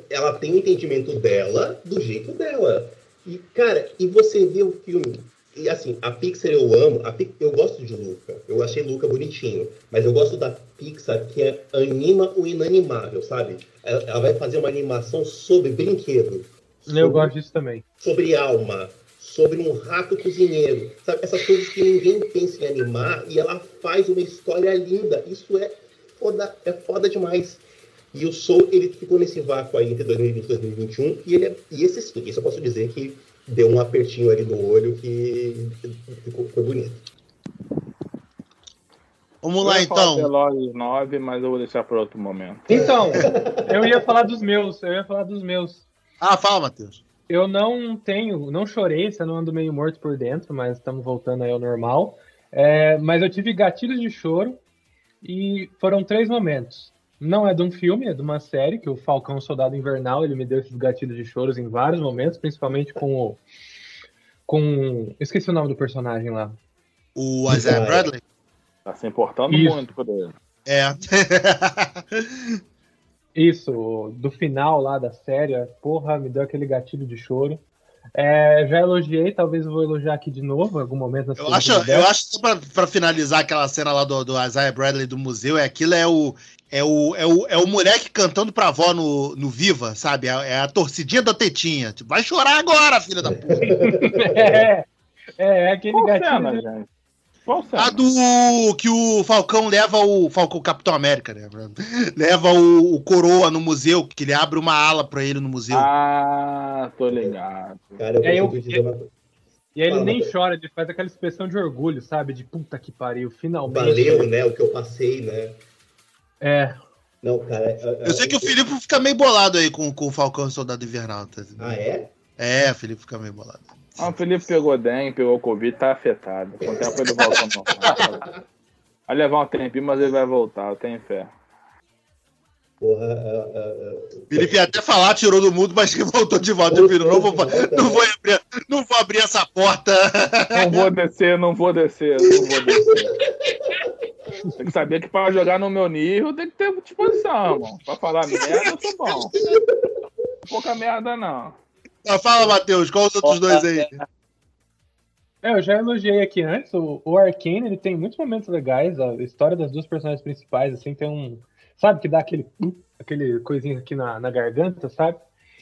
Ela tem o entendimento dela do jeito dela. E, cara, e você vê o filme. E assim, a Pixar eu amo, a eu gosto de Luca. Eu achei Luca bonitinho. Mas eu gosto da Pixar que é- anima o inanimável, sabe? Ela, ela vai fazer uma animação sobre brinquedo. Eu sobre- gosto disso também. sobre alma, sobre um rato cozinheiro, sabe? Essas coisas que ninguém pensa em animar e ela faz uma história linda. Isso é foda, é foda demais. E o Soul, ele ficou nesse vácuo aí entre 2020 e 2021 e ele é, e esse sim, isso eu posso dizer que deu um apertinho ali no olho que ficou, foi bonito. Vamos Eu lá, ia falar então. Velozes 9, mas eu vou deixar para outro momento. Então, eu ia falar dos meus, eu ia falar dos meus. Ah, fala, Matheus. Eu não tenho, não chorei, você não ando meio morto por dentro, mas estamos voltando aí ao normal. É, mas eu tive gatilhos de choro e foram três momentos. Não é de um filme, é de uma série, que o Falcão Soldado Invernal, ele me deu esses gatilhos de choros em vários momentos, principalmente com o. Com. Esqueci o nome do personagem lá. O Isaiah Ah, é. Bradley? Tá se importando Isso. muito por ele. É. Isso, do final lá da série, porra, me deu aquele gatilho de choro. É, já elogiei, talvez eu vou elogiar aqui de novo em algum momento. na Eu acho, eu acho que só pra, pra finalizar aquela cena lá do, do Isaiah Bradley do museu, é aquilo é o. É o, é, o, é o moleque cantando pra avó no, no Viva, sabe? É, é a torcidinha da tetinha. Tipo, vai chorar agora, filha da puta. é, é, é aquele Qual cena, gente? Qual cena? A do que o Falcão leva o Falcão Capitão América, né? Leva o, o Coroa no museu, que ele abre uma ala pra ele no museu. Ah, tô ligado. Cara, eu eu- coisa. E aí ele Fala, nem chora, ele faz aquela expressão de orgulho, sabe? De puta que pariu, finalmente. Valeu, né? O que eu passei, né? É. Não, cara. é- é- Eu sei que o Felipe fica meio bolado aí com, com o Falcão e o Soldado Invernal. Tá? Ah, é? É, o Felipe fica meio bolado. Ah, o Felipe pegou dengue, pegou Covid, tá afetado. O tempo ele volta normal. Vai levar um tempinho, mas ele vai voltar, eu tenho fé. Porra. é- é- é- Felipe ia até falar, tirou do mundo, mas que voltou de volta. Eu filho, não vou, não vou abrir, não vou abrir essa porta. Não vou descer, não vou descer, não vou descer. Tem que saber que pra jogar no meu nível tem que ter disposição, irmão. Pra falar merda, eu sou bom. Pouca merda, não. Ah, Fala, Matheus, qual os outros dois aí? É, eu já elogiei aqui antes, o, o Arcane, ele tem muitos momentos legais, a história das duas personagens principais, assim, tem um, sabe, que dá aquele, aquele coisinho aqui na, na garganta, sabe?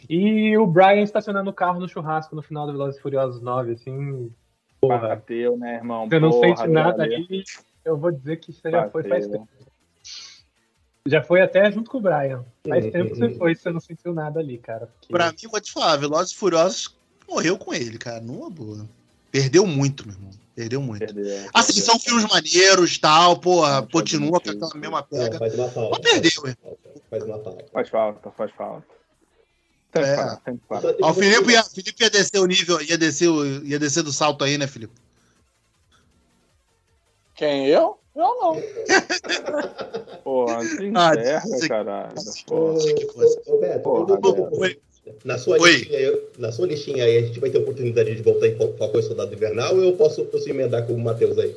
E o Brian estacionando o carro no churrasco no final do Velozes e Furiosos 9, assim, porra, Bateu, né, irmão? você não sente nada ali, eu vou dizer que você já foi faz Bateu. tempo. Já foi até junto com o Brian. Faz Uhum. tempo que você foi, você não sentiu nada ali, cara. porque- Pra mim, vou te falar, Velozes e Furiosos morreu com ele, cara, numa boa. Perdeu muito, meu irmão. Perdeu muito. Perdeu. Assim, são filmes maneiros, tal, porra, Não, continua com perdeu. aquela mesma Não, pega. faz uma falta. Mas perdeu? Faz uma falta. Faz falta, faz falta. Tem que É. tem que. Ó, o Felipe ia, Felipe ia descer o nível, ia descer, ia descer do salto aí, né, Felipe? Quem eu? Eu não. Porra, se Ah, caralho. Na, sua Oi. listinha, aí- na sua listinha aí, a gente vai ter oportunidade de voltar em Fal- Falcão e Soldado Invernal ou eu posso, posso emendar com o Matheus aí?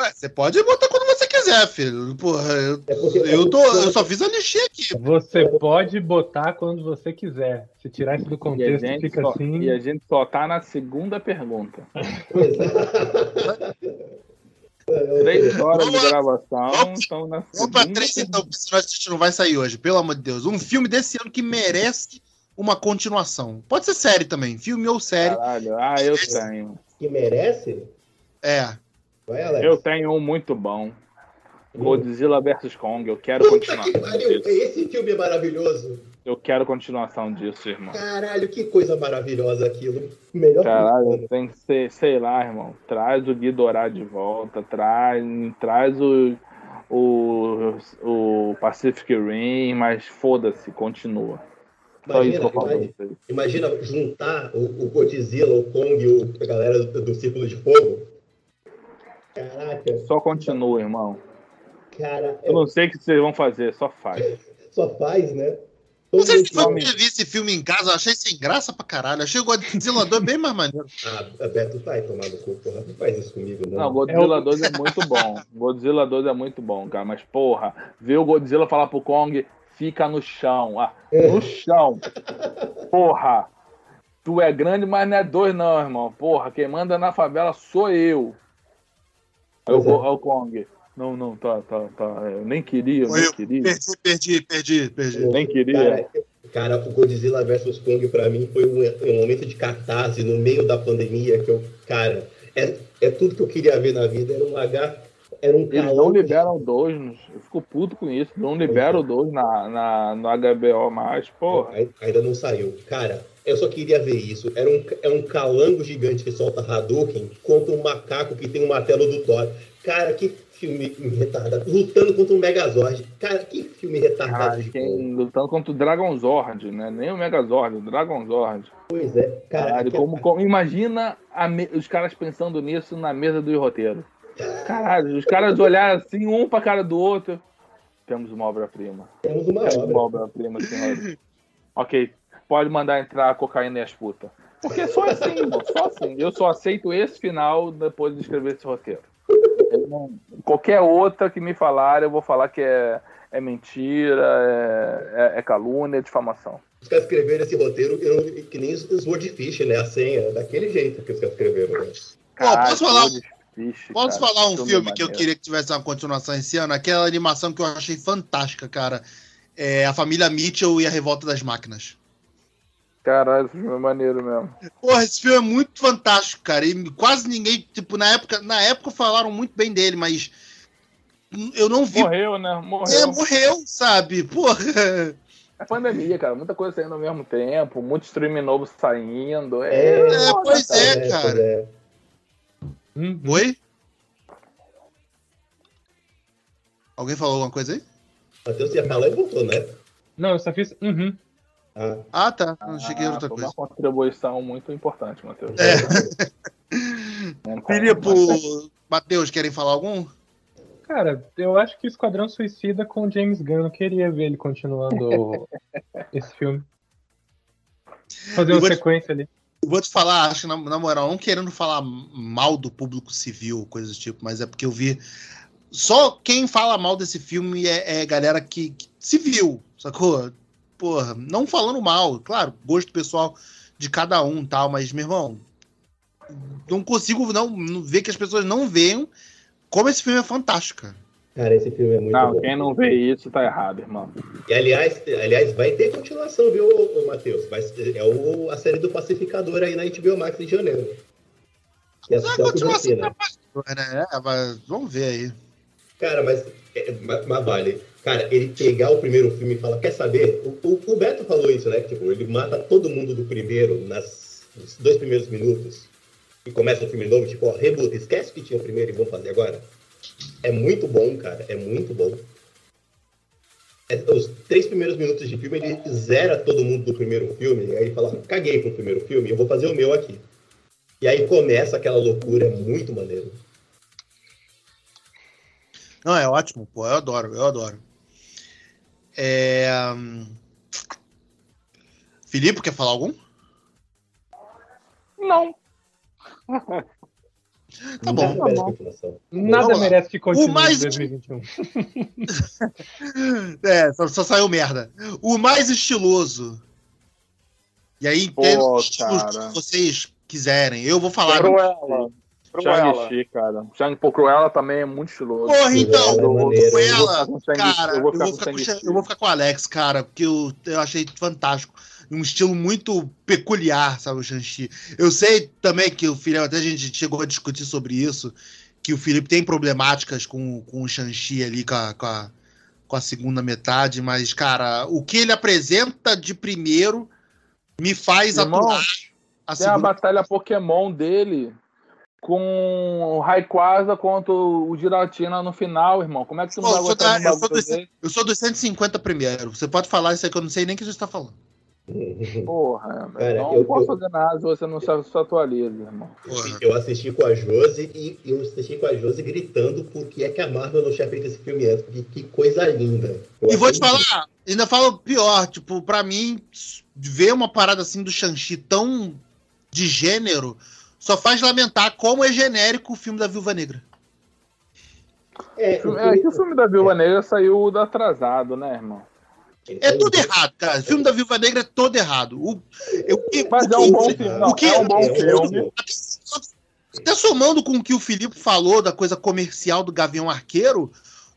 Ué, você pode botar quando você quiser, filho. Porra, eu, É porque, eu, tô, eu só fiz a listinha aqui. Você pode botar quando você quiser. Se tirar isso do a, contexto, gente fica só, assim. e a gente só tá na segunda pergunta. Pois é. Três horas de gravação, Vamos- estão na Vamos pra três, então, porque senão a gente não vai sair hoje, pelo amor de Deus. Um filme desse ano que merece uma continuação. Pode ser série também, filme ou série. Caralho, ah, eu tenho. que merece? É. Vai, Alex. Eu tenho um muito bom. Godzilla vs Kong, eu quero Puta que continuação pariu, disso. esse filme é maravilhoso. Eu quero continuação disso, irmão. Caralho, que coisa maravilhosa aquilo. Melhor Caralho, filme. tem que ser, sei lá, irmão. Traz o Gui Dourado de volta, traz, traz o, o, o Pacific Rim, mas foda-se, continua. Que Imagina, vocês. imagina juntar o, o Godzilla, o Kong, o, a galera do, do Círculo de Fogo. Caraca, Só continua, irmão. cara, é- Eu não sei o que vocês vão fazer, só faz. só faz, né? Não sei se foi eu vi esse filme em casa, eu achei sem graça pra caralho. Achei o Godzilla 2 bem mais maneiro. Ah, Beto, vai tomar no cu, porra. Não faz isso comigo, não. Não, Godzilla É o- 2 é muito bom. Godzilla 2 é muito bom, cara. Mas, porra, ver o Godzilla falar pro Kong, fica no chão. Ah, no chão. Porra. Tu é grande, mas não é dois, não, irmão. Porra, quem manda na favela sou eu. Pois é. Go- aí o Kong. Não, não, tá, tá, tá. Eu nem queria, eu nem eu. queria. Perdi, perdi, perdi, perdi. Nem queria. Cara, cara, o Godzilla vs Kong pra mim foi um, um momento de catarse no meio da pandemia que eu, cara, é, é tudo que eu queria ver na vida. Era um lagarto, era um Eles não liberam dois. Eu fico puto com isso. Não liberam dois na, na, no HBO mais. Porra. Ai- Ainda não saiu. Cara, eu só queria ver isso. Era um, é um calango gigante que solta Hadouken contra um macaco que tem um martelo do Thor. Cara, que filme retardado. Lutando contra um Megazord. Cara, que filme retardado bom. quem lutando contra o Dragon Zord, né? Nem o Megazord, o Dragon Zord. Pois é. Cara, Caralho, como, como- imagina me- os caras pensando nisso na mesa do roteiro. Caralho, os caras olharam assim, um pra cara do outro. Temos uma obra-prima. temos uma Temos uma obra. obra-prima, senhores. ok, pode mandar entrar a cocaína e as putas. Porque só assim, só assim. Eu só aceito esse final depois de escrever esse roteiro. Não- qualquer outra que me falar, eu vou falar que é, é mentira, é, é, é calúnia, é difamação. Os caras escreveram esse roteiro eu- que nem os Swordfish, né? A senha, daquele jeito que os caras escreveram. Né? Pô, posso falar- fiche, Posso cara, falar um filme que eu queria que tivesse uma continuação esse ano? Aquela animação que eu achei fantástica, cara. É A Família Mitchell e a Revolta das Máquinas. Caralho, esse filme é maneiro mesmo. Porra, esse filme é muito fantástico, cara. E quase ninguém, tipo, na época, na época falaram muito bem dele, mas eu não vi. Morreu, né? É, Morreu. morreu, sabe? Porra. É pandemia, cara. Muita coisa saindo ao mesmo tempo, muito streaming novo saindo. É, É, É, pois cara. é, pois cara. é. Uhum. Oi? Alguém falou alguma coisa aí? Matheus ia falar e voltou, né? Não, eu só fiz. Uhum. Ah, Ah, tá. Não cheguei a outra coisa. uma contribuição muito importante, Matheus. É. É, Filipe, mas- Matheus, querem falar algum? Cara, eu acho que Esquadrão Suicida com James Gunn. Eu queria ver ele continuando esse filme. Fazer uma te- sequência ali. Eu Vou te falar, acho que na, na moral, não querendo falar mal do público civil, coisa do tipo, mas é porque eu vi. Só quem fala mal desse filme é, é galera que, que civil, sacou? Porra, não falando mal, claro, gosto pessoal de cada um tal, mas, meu irmão, não consigo não, ver que as pessoas não veem como esse filme é fantástico, cara. cara, esse filme é muito Não, bom. quem não vê isso tá errado, irmão. E aliás, aliás, vai ter continuação, viu, Matheus? Vai É o, a série do Pacificador aí na HBO Max em janeiro. Que é Não é só continuação publicina. da pastora, né? É, mas vamos ver aí. Cara, mas, é, mas, mas vale. Cara, ele pegar o primeiro filme e falar, quer saber? O, o, o Beto falou isso, né? Tipo, ele mata todo mundo do primeiro nas, nos dois primeiros minutos e começa o filme novo, tipo, ó, rebuta, esquece que tinha o primeiro e vamos fazer agora. É muito bom, cara, é muito bom. É, os três primeiros minutos de filme, ele zera todo mundo do primeiro filme, aí ele fala, caguei pro primeiro filme, eu vou fazer o meu aqui. E aí começa aquela loucura, é muito maneiro. Não, é ótimo, pô, eu adoro, eu adoro. É... hum, Filipe, quer falar algum? Não. Tá bom. Continuação. Nada lá. merece que continue O mais- em 2021. É, só, só saiu merda. O mais estiloso. E aí, entenda Pô, os estilos que vocês quiserem. Eu vou falar. Cruella. Shang-Chi, cara. Shang Pô, Cruella também é muito estiloso. Porra, então, é. Cruella, Eu vou ficar com Shang-Chi, cara, eu eu vou ficar com eu vou ficar com o Alex, cara, porque eu, eu achei fantástico. Um estilo muito peculiar, sabe, o Shang-Chi. Eu sei também que o Felipe, até a gente chegou a discutir sobre isso, que o Felipe tem problemáticas com, com o Shang-Chi ali, com a, com, a, com a segunda metade, mas, cara, o que ele apresenta de primeiro me faz Irmão, aturar a Tem a segunda batalha Pokémon dele com o Rayquaza contra o Giratina no final, irmão. Como é que tu não Pô, vai eu sou gostar da- de eu sou? Eu sou dos 150 primeiro. Você pode falar isso aí que eu não sei nem o que você está falando. Porra, Cara, não eu- posso eu- fazer nada se você não se se atualiza, irmão. Porra. Eu assisti com a Josi e eu assisti com a Josi gritando por que é que a Marvel não tinha feito esse filme antes, porque que coisa linda. Eu E vou te falar, ainda falo pior, tipo, pra mim, ver uma parada assim do Shang-Chi tão de gênero só faz lamentar como é genérico o filme da Viúva Negra. É, É que o filme da Viúva Negra saiu atrasado, né, irmão? É tudo errado, cara. O filme da Viúva Negra é todo errado. O, eu, o- Mas o é um bom filme. Não, o que- é um bom é filme. Até somando com o que o Felipe falou da coisa comercial do Gavião Arqueiro,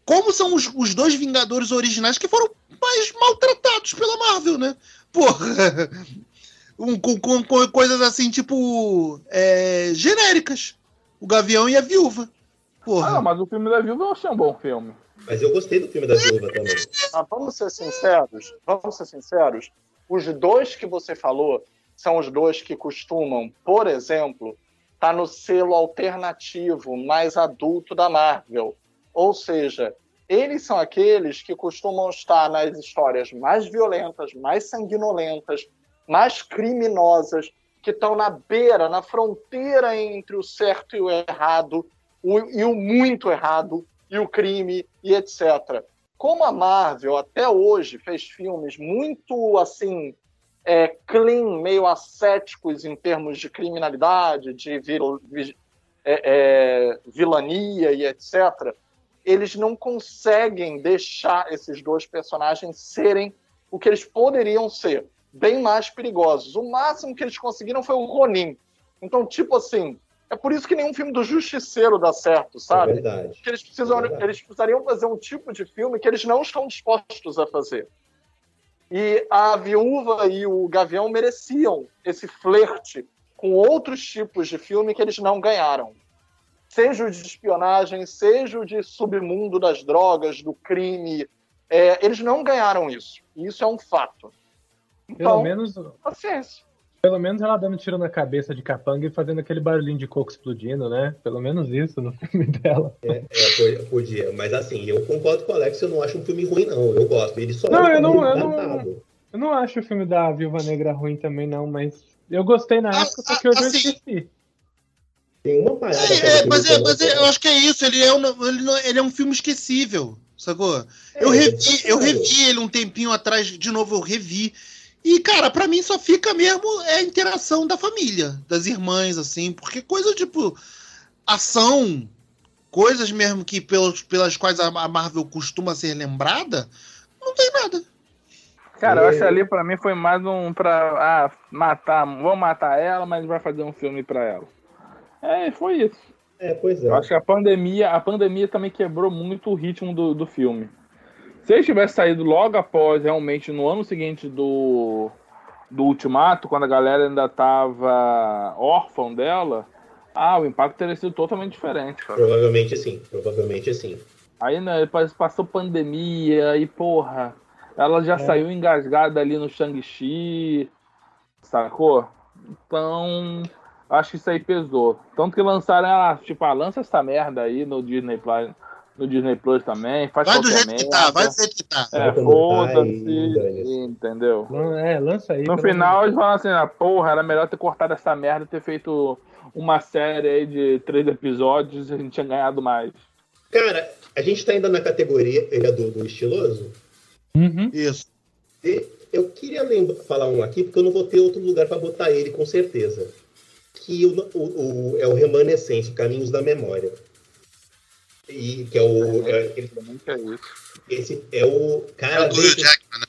como são os, os dois Vingadores originais que foram mais maltratados pela Marvel, né? Porra! Um, com, com- com coisas assim, tipo. é, genéricas. O Gavião e a Viúva. Porra. Ah, mas o filme da Viúva eu achei um bom filme. Mas eu gostei do filme da Viúva também. Mas vamos ser sinceros, vamos ser sinceros. Os dois que você falou são os dois que costumam, por exemplo, estar no selo alternativo mais adulto da Marvel. Ou seja, eles são aqueles que costumam estar nas histórias mais violentas, mais sanguinolentas, mais criminosas, que estão na beira, na fronteira entre o certo e o errado, o- e o muito errado, e o crime, e etc como a Marvel até hoje fez filmes muito assim é, clean, meio ascéticos em termos de criminalidade, de vil- vi- é, é, vilania e etc., eles não conseguem deixar esses dois personagens serem o que eles poderiam ser, bem mais perigosos. O máximo que eles conseguiram foi o Ronin. Então, tipo assim, é por isso que nenhum filme do Justiceiro dá certo, É sabe? verdade. que eles precisam, É verdade. eles precisariam fazer um tipo de filme que eles não estão dispostos a fazer. E a Viúva e o Gavião mereciam esse flerte com outros tipos de filme que eles não ganharam. Seja o de espionagem, seja o de submundo das drogas, do crime. É, eles não ganharam isso. E isso é um fato. Pelo Então, menos, paciência. Pelo menos ela dando tiro na cabeça de capanga e fazendo aquele barulhinho de coco explodindo, né? Pelo menos isso no filme dela. É, é, podia. Mas assim, eu concordo com o Alex, eu não acho um filme ruim, não. Eu gosto. Ele só não, é eu não, eu não, eu não acho o filme da Viúva Negra ruim também, não, mas eu gostei na ah, época, só que eu já assim, esqueci. Tem uma parada. É, é, mas, é, mas é, eu acho que é isso, ele é, um, ele, ele é um filme esquecível, sacou? É, eu, revi, eu revi ele um tempinho atrás, de novo, eu revi. E, cara, para mim só fica mesmo é a interação da família, das irmãs, assim, porque coisa tipo ação, coisas mesmo que pelos, pelas quais a Marvel costuma ser lembrada, não tem nada. Cara, eu acho que ali pra mim foi mais um pra ah, matar, vamos matar ela, mas vai fazer um filme pra ela. É, foi isso. É, pois é. Eu acho que a pandemia, a pandemia também quebrou muito o ritmo do, do filme. Se ele tivesse saído logo após, realmente, no ano seguinte do, do Ultimato, quando a galera ainda tava órfã dela, ah, o impacto teria sido totalmente diferente, cara. Provavelmente sim, provavelmente sim. Aí, né, passou pandemia e, porra, ela já é. saiu engasgada ali no Shang-Chi, sacou? Então, acho que isso aí pesou. Tanto que lançaram ela, tipo, ah, lança essa merda aí no Disney Plus no Disney Plus também. Faz vai do jeito merda. que tá, vai do jeito que tá. É, foda-se, entendeu? É, lança aí. No final eles falam assim, ah, porra, era melhor ter cortado essa merda e ter feito uma série aí de três episódios e a gente tinha ganhado mais. Cara, a gente tá ainda na categoria é do, do estiloso? Uhum. Isso. E eu queria lembra, falar um aqui, porque eu não vou ter outro lugar para botar ele, com certeza. Que o, o, o, é o Remanescência, Caminhos da Memória. E que é o. É, ele, esse é o cara. É o desse, Jackman, né?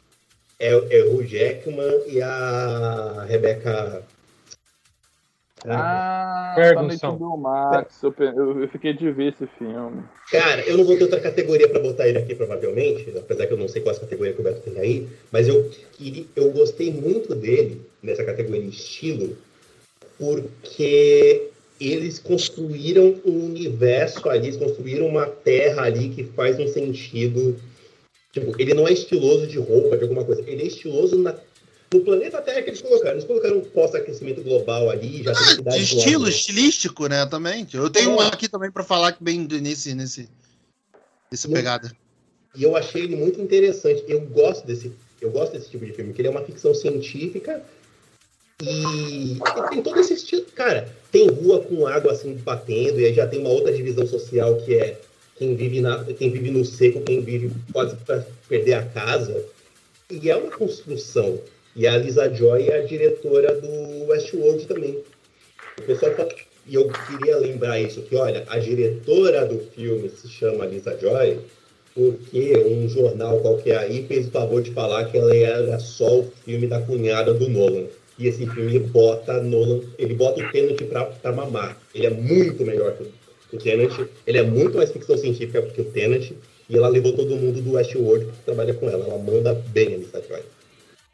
É, é o Jackman e a Rebecca. Ah, Ferguson. Tá Max. Eu, eu, fiquei de ver esse filme. Cara, eu não vou ter outra categoria para botar ele aqui, provavelmente, apesar que eu não sei quais categorias que o Beto tem aí, mas eu, eu gostei muito dele nessa categoria estilo, porque eles construíram um universo ali, eles construíram uma terra ali que faz um sentido. Tipo, ele não é estiloso de roupa, de alguma coisa. Ele é estiloso na, no planeta Terra que eles colocaram. Eles colocaram um pós-aquecimento global ali, já ah, tem de estilo, estilístico, né, também. Eu tenho um aqui também para falar bem nesse, nesse, nesse pegada. E eu achei ele muito interessante. Eu gosto desse, eu gosto desse tipo de filme, que ele é uma ficção científica e, e tem todo esse estilo. Cara, tem rua com água assim batendo, e aí já tem uma outra divisão social que é quem vive, na, quem vive no seco, quem vive pode perder a casa. E é uma construção. E a Lisa Joy é a diretora do Westworld também. O pessoal e eu queria lembrar isso, que olha, a diretora do filme se chama Lisa Joy, porque um jornal qualquer aí fez o favor de falar que ela era só o filme da cunhada do Nolan. E esse filme bota Nolan, ele bota o Tenet pra, pra mamar. Ele é muito melhor que o Tenet. Ele é muito mais ficção científica que o Tenet. E ela levou todo mundo do Westworld que trabalha com ela. Ela manda bem ali, Star Trek.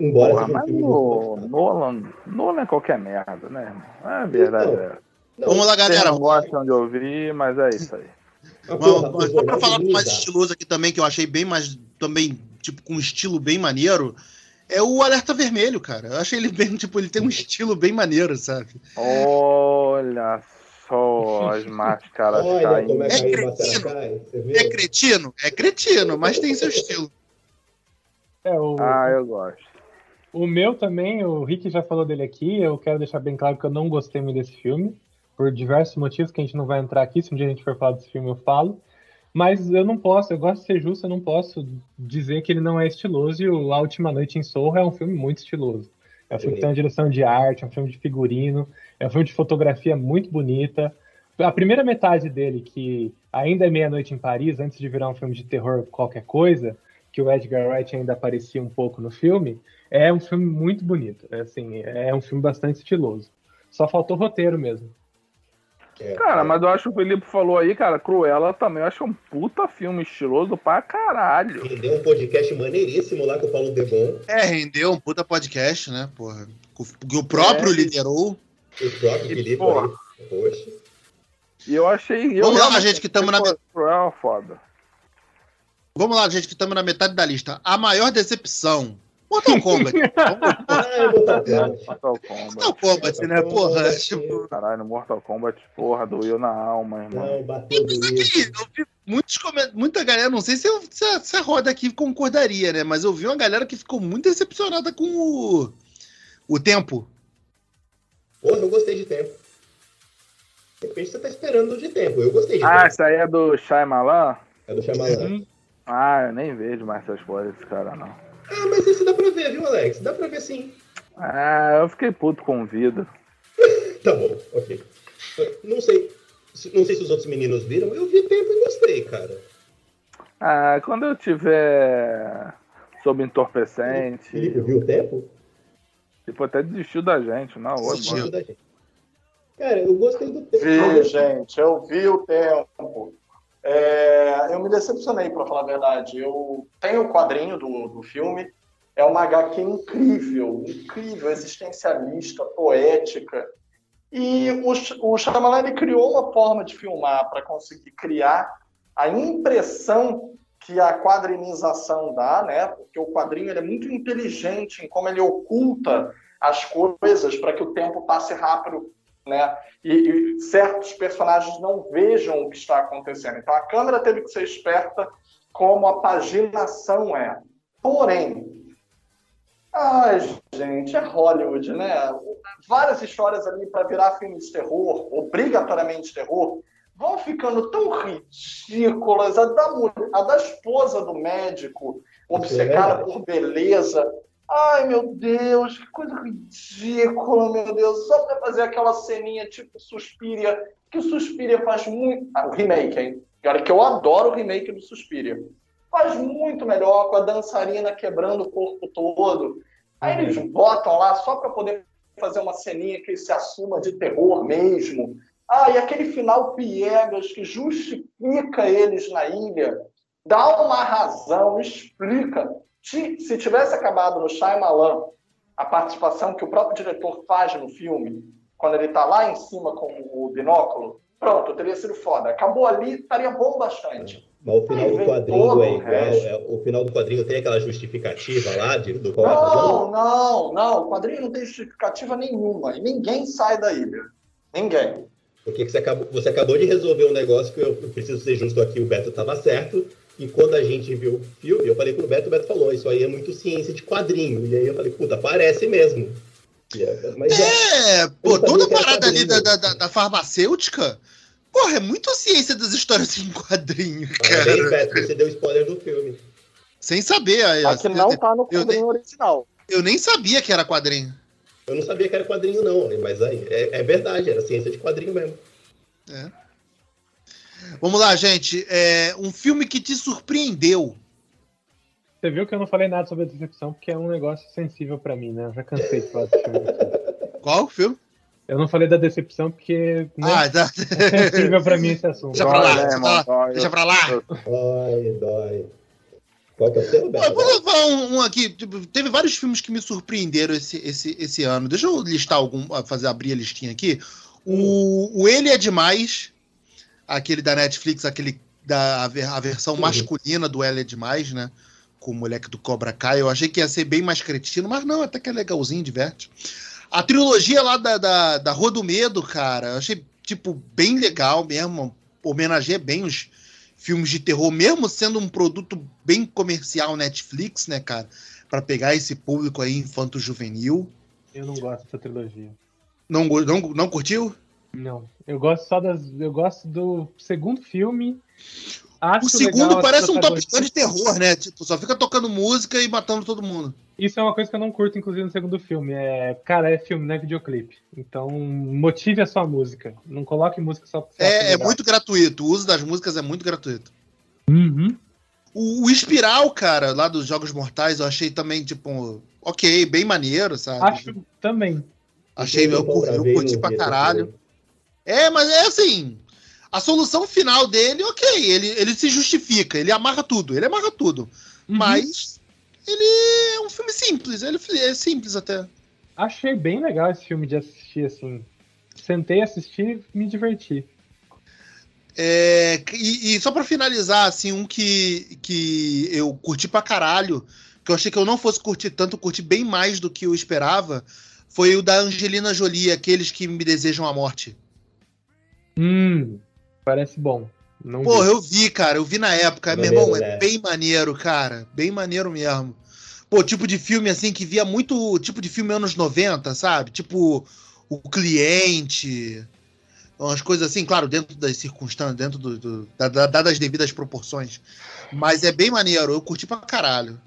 Embora Porra, mas o Nolan, Nolan é qualquer merda, né? É verdade. Não, é. não, Vamos lá, galera. Não gostam de ouvir, mas é isso aí. Só pra falar com mais estiloso aqui também, que eu achei bem mais, também, tipo, com um estilo bem maneiro, é o Alerta Vermelho, cara. Eu achei ele bem, tipo, ele tem um estilo bem maneiro, sabe? Olha só as máscaras Olha caindo. Como é, é cretino. É cretino? É cretino, mas tem seu estilo. É, o... Ah, eu gosto. O meu também, o Rick já falou dele aqui, eu quero deixar bem claro que eu não gostei muito desse filme, por diversos motivos que a gente não vai entrar aqui, se um dia a gente for falar desse filme eu falo. Mas eu não posso, eu gosto de ser justo, eu não posso dizer que ele não é estiloso. E o A Última Noite em Sorro é um filme muito estiloso. É um filme que tem uma direção de arte, é um filme de figurino, é um filme de fotografia muito bonita. A primeira metade dele, que ainda é Meia-Noite em Paris, antes de virar um filme de terror qualquer coisa, que o Edgar Wright ainda aparecia um pouco no filme, é um filme muito bonito. É, assim, é um filme bastante estiloso. Só faltou roteiro mesmo. É, cara, é. mas eu acho que o Felipe falou aí, cara, Cruella também eu acho um puta filme estiloso pra caralho. Rendeu um podcast maneiríssimo lá com o Paulo Debon. É, rendeu um puta podcast, né, porra. Que o próprio é. liderou. O próprio e, Felipe porra. aí. Poxa. E eu achei. Vamos eu lá, gente, que estamos na. Cruella foda. Vamos lá, gente, que estamos na metade da lista. A maior decepção Mortal Kombat. Ah, Mortal Kombat. Mortal Kombat. Mortal Kombat, né? Porra, tipo. Caralho, Mortal Kombat, porra, doeu na alma, irmão. Não, bateu eu vi muitos muita galera, não sei se, eu- se a, se a roda aqui concordaria, né? Mas eu vi uma galera que ficou muito decepcionada com o, o tempo. Porra, eu gostei de tempo. De repente você tá esperando de tempo. Eu gostei de Ah, tempo. essa aí é do Shyamalan? É do Shyamalan. Ah, eu nem vejo mais essas porras desse cara, não. Ah, mas esse dá pra ver, viu, Alex? Dá pra ver sim. Ah, eu fiquei puto com vida. Tá bom, ok. Não sei. se- Não sei se os outros meninos viram. Eu vi tempo e gostei, cara. Ah, quando eu tiver sob entorpecente, Felipe viu o tempo? tipo, até desistiu da gente, não, hoje, Desistiu. mano. Da gente. Cara, eu gostei do tempo. Vi, gente, eu vi o tempo. É, me decepcionei, para falar a verdade. Eu tenho o quadrinho do, do filme. É uma HQ incrível, incrível, existencialista, poética. E o, o Shyamalan ele criou uma forma de filmar para conseguir criar a impressão que a quadrinização dá, né? Porque o quadrinho ele é muito inteligente em como ele oculta as coisas para que o tempo passe rápido, né? E, e certos personagens não vejam o que está acontecendo. Então a câmera teve que ser esperta como a paginação é. Porém, ai, gente, é Hollywood, né? Várias histórias ali para virar filme de terror, obrigatoriamente terror, vão ficando tão ridículas. A da, mulher- a da esposa do médico, obcecada verdade. por beleza. Ai, meu Deus, que coisa ridícula, meu Deus. Só pra fazer aquela ceninha tipo Suspiria, que o Suspiria faz muito. Ah, o remake, hein? Olha que eu adoro o remake do Suspiria. Faz muito melhor com a dançarina quebrando o corpo todo. Aí eles botam lá só para poder fazer uma ceninha que se assuma de terror mesmo. Ah, e aquele final piegas que justifica eles na ilha, dá uma razão, explica. Se, se tivesse acabado no Shyamalan a participação que o próprio diretor faz no filme, quando ele está lá em cima com o binóculo, pronto, teria sido foda. Acabou ali, estaria bom bastante. Mas o final do quadrinho é igual. é- o final do quadrinho tem aquela justificativa lá de, do qual é? Não, não, não. O quadrinho não tem justificativa nenhuma. E ninguém sai da ilha. Ninguém. Porque que você, acabou, você acabou de resolver um negócio que eu, eu preciso ser justo aqui, o Beto estava certo. E quando a gente viu o filme, eu falei pro Beto, o Beto falou, isso aí é muito ciência de quadrinho. E aí eu falei, puta, parece mesmo. É- Mas é, É, pô, Eu toda a que parada ali da, da, da- farmacêutica, porra, é muito ciência das histórias em quadrinho, parabéns, cara. Beto, você deu spoiler do filme. Sem saber. aí, Aqui ó, não tá no eu- quadrinho original. Eu nem sabia que era quadrinho. Eu não sabia que era quadrinho, não, mas aí é, é verdade, era ciência de quadrinho mesmo. Vamos lá, gente. É, um filme que te surpreendeu. Você viu que eu não falei nada sobre a decepção, porque é um negócio sensível pra mim, né? Eu já cansei de falar desse filme. Qual filme? Eu não falei da decepção porque né, Ah, tá. é sensível pra mim esse assunto. Deixa pra lá, Dói, né, deixa pra lá. Dói. Deixa pra lá. Ai, dói. Qual que é o seu, vou falar um, um aqui. tipo, Teve vários filmes que me surpreenderam esse, esse, esse ano. Deixa eu listar algum, fazer abrir a listinha aqui. O, o Ele é Demais, aquele da Netflix, aquele da a, ver- a versão Uhum. masculina do Ele é Demais, né? Com o moleque do Cobra Kai. Eu achei que ia ser bem mais cretino, mas não, até que é legalzinho, diverte. A trilogia lá da, da, da Rua do Medo, cara, eu achei, tipo, bem legal mesmo. Homenageia bem os filmes de terror, mesmo sendo um produto bem comercial Netflix, né, cara? Pra pegar esse público aí infanto-juvenil. Eu não gosto dessa trilogia. Não, não, não curtiu? Não. Eu gosto só das. Eu gosto do segundo filme. Acho O segundo legal parece um Top Gun de terror, né? Tipo, só fica tocando música e matando todo mundo. Isso é uma coisa que eu não curto, inclusive, no segundo filme. É, cara, é filme, não é videoclipe. Então, motive a sua música. Não coloque música só pra você É, é muito gratuito. O uso das músicas é muito gratuito. Uhum. O, o Espiral, cara, lá dos Jogos Mortais, eu achei também, tipo, ok, bem maneiro, sabe? Acho também. Achei, eu, curti- eu curti pra caralho. É, mas é assim. A solução final dele, ok, ele, ele se justifica, ele amarra tudo, ele amarra tudo. Uhum. Mas ele é um filme simples, ele é simples até. Achei bem legal esse filme de assistir, assim. Sentei, assisti e me diverti. É, e, e só pra finalizar, assim, um que, que eu curti pra caralho que eu achei que eu não fosse curtir tanto, curti bem mais do que eu esperava, foi o da Angelina Jolie, aqueles que me desejam a morte. Hum, parece bom. Não Porra, vi. eu vi, cara, eu vi na época. Meu Maneiro, irmão, é né? bem maneiro, cara. Bem maneiro mesmo. Pô, tipo de filme assim que via muito. Tipo de filme anos 90, sabe? Tipo O Cliente. Umas coisas assim, claro, dentro das circunstâncias, dentro do, do- da- da- dadas as devidas proporções. Mas é bem maneiro, eu curti pra caralho.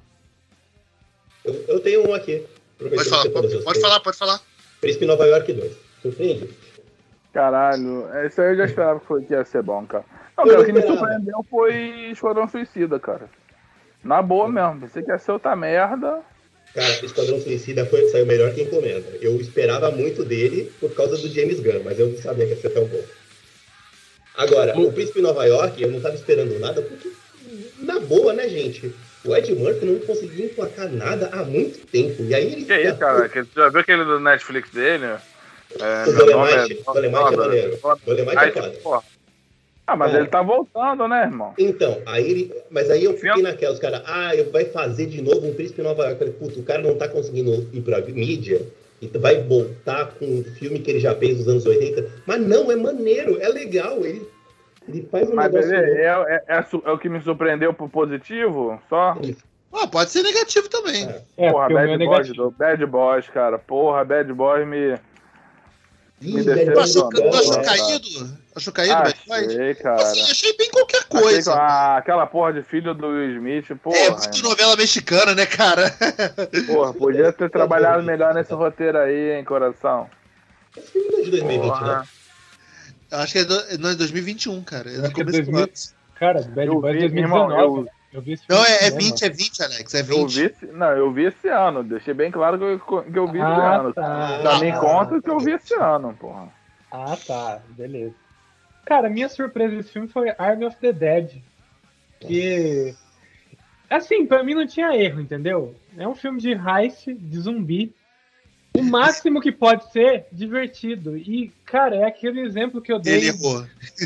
Eu, eu tenho um aqui. Pode falar, pode, seus pode falar, pode falar. Príncipe Nova York 2. Surpreende? Caralho, isso aí eu já esperava que foi- que ia ser bom, cara. Não, cara, o que me surpreendeu foi Esquadrão Suicida, cara. Na boa mesmo, pensei que ia ser outra merda. Cara, Esquadrão Suicida foi, saiu melhor que Encomenda. Eu esperava muito dele por causa do James Gunn, mas eu não sabia que ia ser tão bom. Agora, o Príncipe Nova York, eu não tava esperando nada, porque, na boa, né, gente? O Ed Murphy não conseguia emplacar nada há muito tempo. E aí ele. Que isso, cara? Tu já viu aquele do Netflix dele? É, O Dolemite, é- Dolemite é maneiro. Dolemite é foda. porra. Ah, mas Cara. ele tá voltando, né, irmão? Então, aí ele. Mas aí eu fiquei naquela, os caras, ah, eu vai fazer de novo um Príncipe Nova York. Eu falei, puta, o cara não tá conseguindo ir pra mídia e vai voltar com um filme que ele já fez nos anos 80. Mas não, é maneiro, é legal. Ele, ele faz um Mas negócio. é, é- é é o que me surpreendeu pro positivo, só? Ah, pode ser negativo também. É. É, porra, é Bad Boys, negativo. Bad Boys, cara. Porra, Bad Boys me. Ih, me velho, Tu achou, tu achou caído? Achou caído? Achei, cara. Assim, achei bem qualquer Achei que- coisa. ah, aquela porra de filho do Will Smith, porra. é muito novela mexicana, né, cara? Porra, podia ter trabalhado melhor nesse roteiro aí, hein, coração. Filme é de 2020, Porra. né? Acho que é, do, não, é 2021, cara. É é começo do 2000. ano. Cara, Bad Boys vi, meu irmão, 2019. eu, Eu vi esse Não, filme é, é no 20, cinema. é 20, Alex. É eu 20. vi esse, não, eu vi esse ano. Deixei bem claro que eu, que eu vi esse Ah, ano. tá. Pra mim conta que eu vi esse ano, porra. Ah, tá. Beleza. Cara, minha surpresa desse filme foi Army of the Dead. Que. Assim, pra mim não tinha erro, entendeu? É um filme de heist, de zumbi. O máximo que pode ser divertido. E, cara, é aquele exemplo que eu dei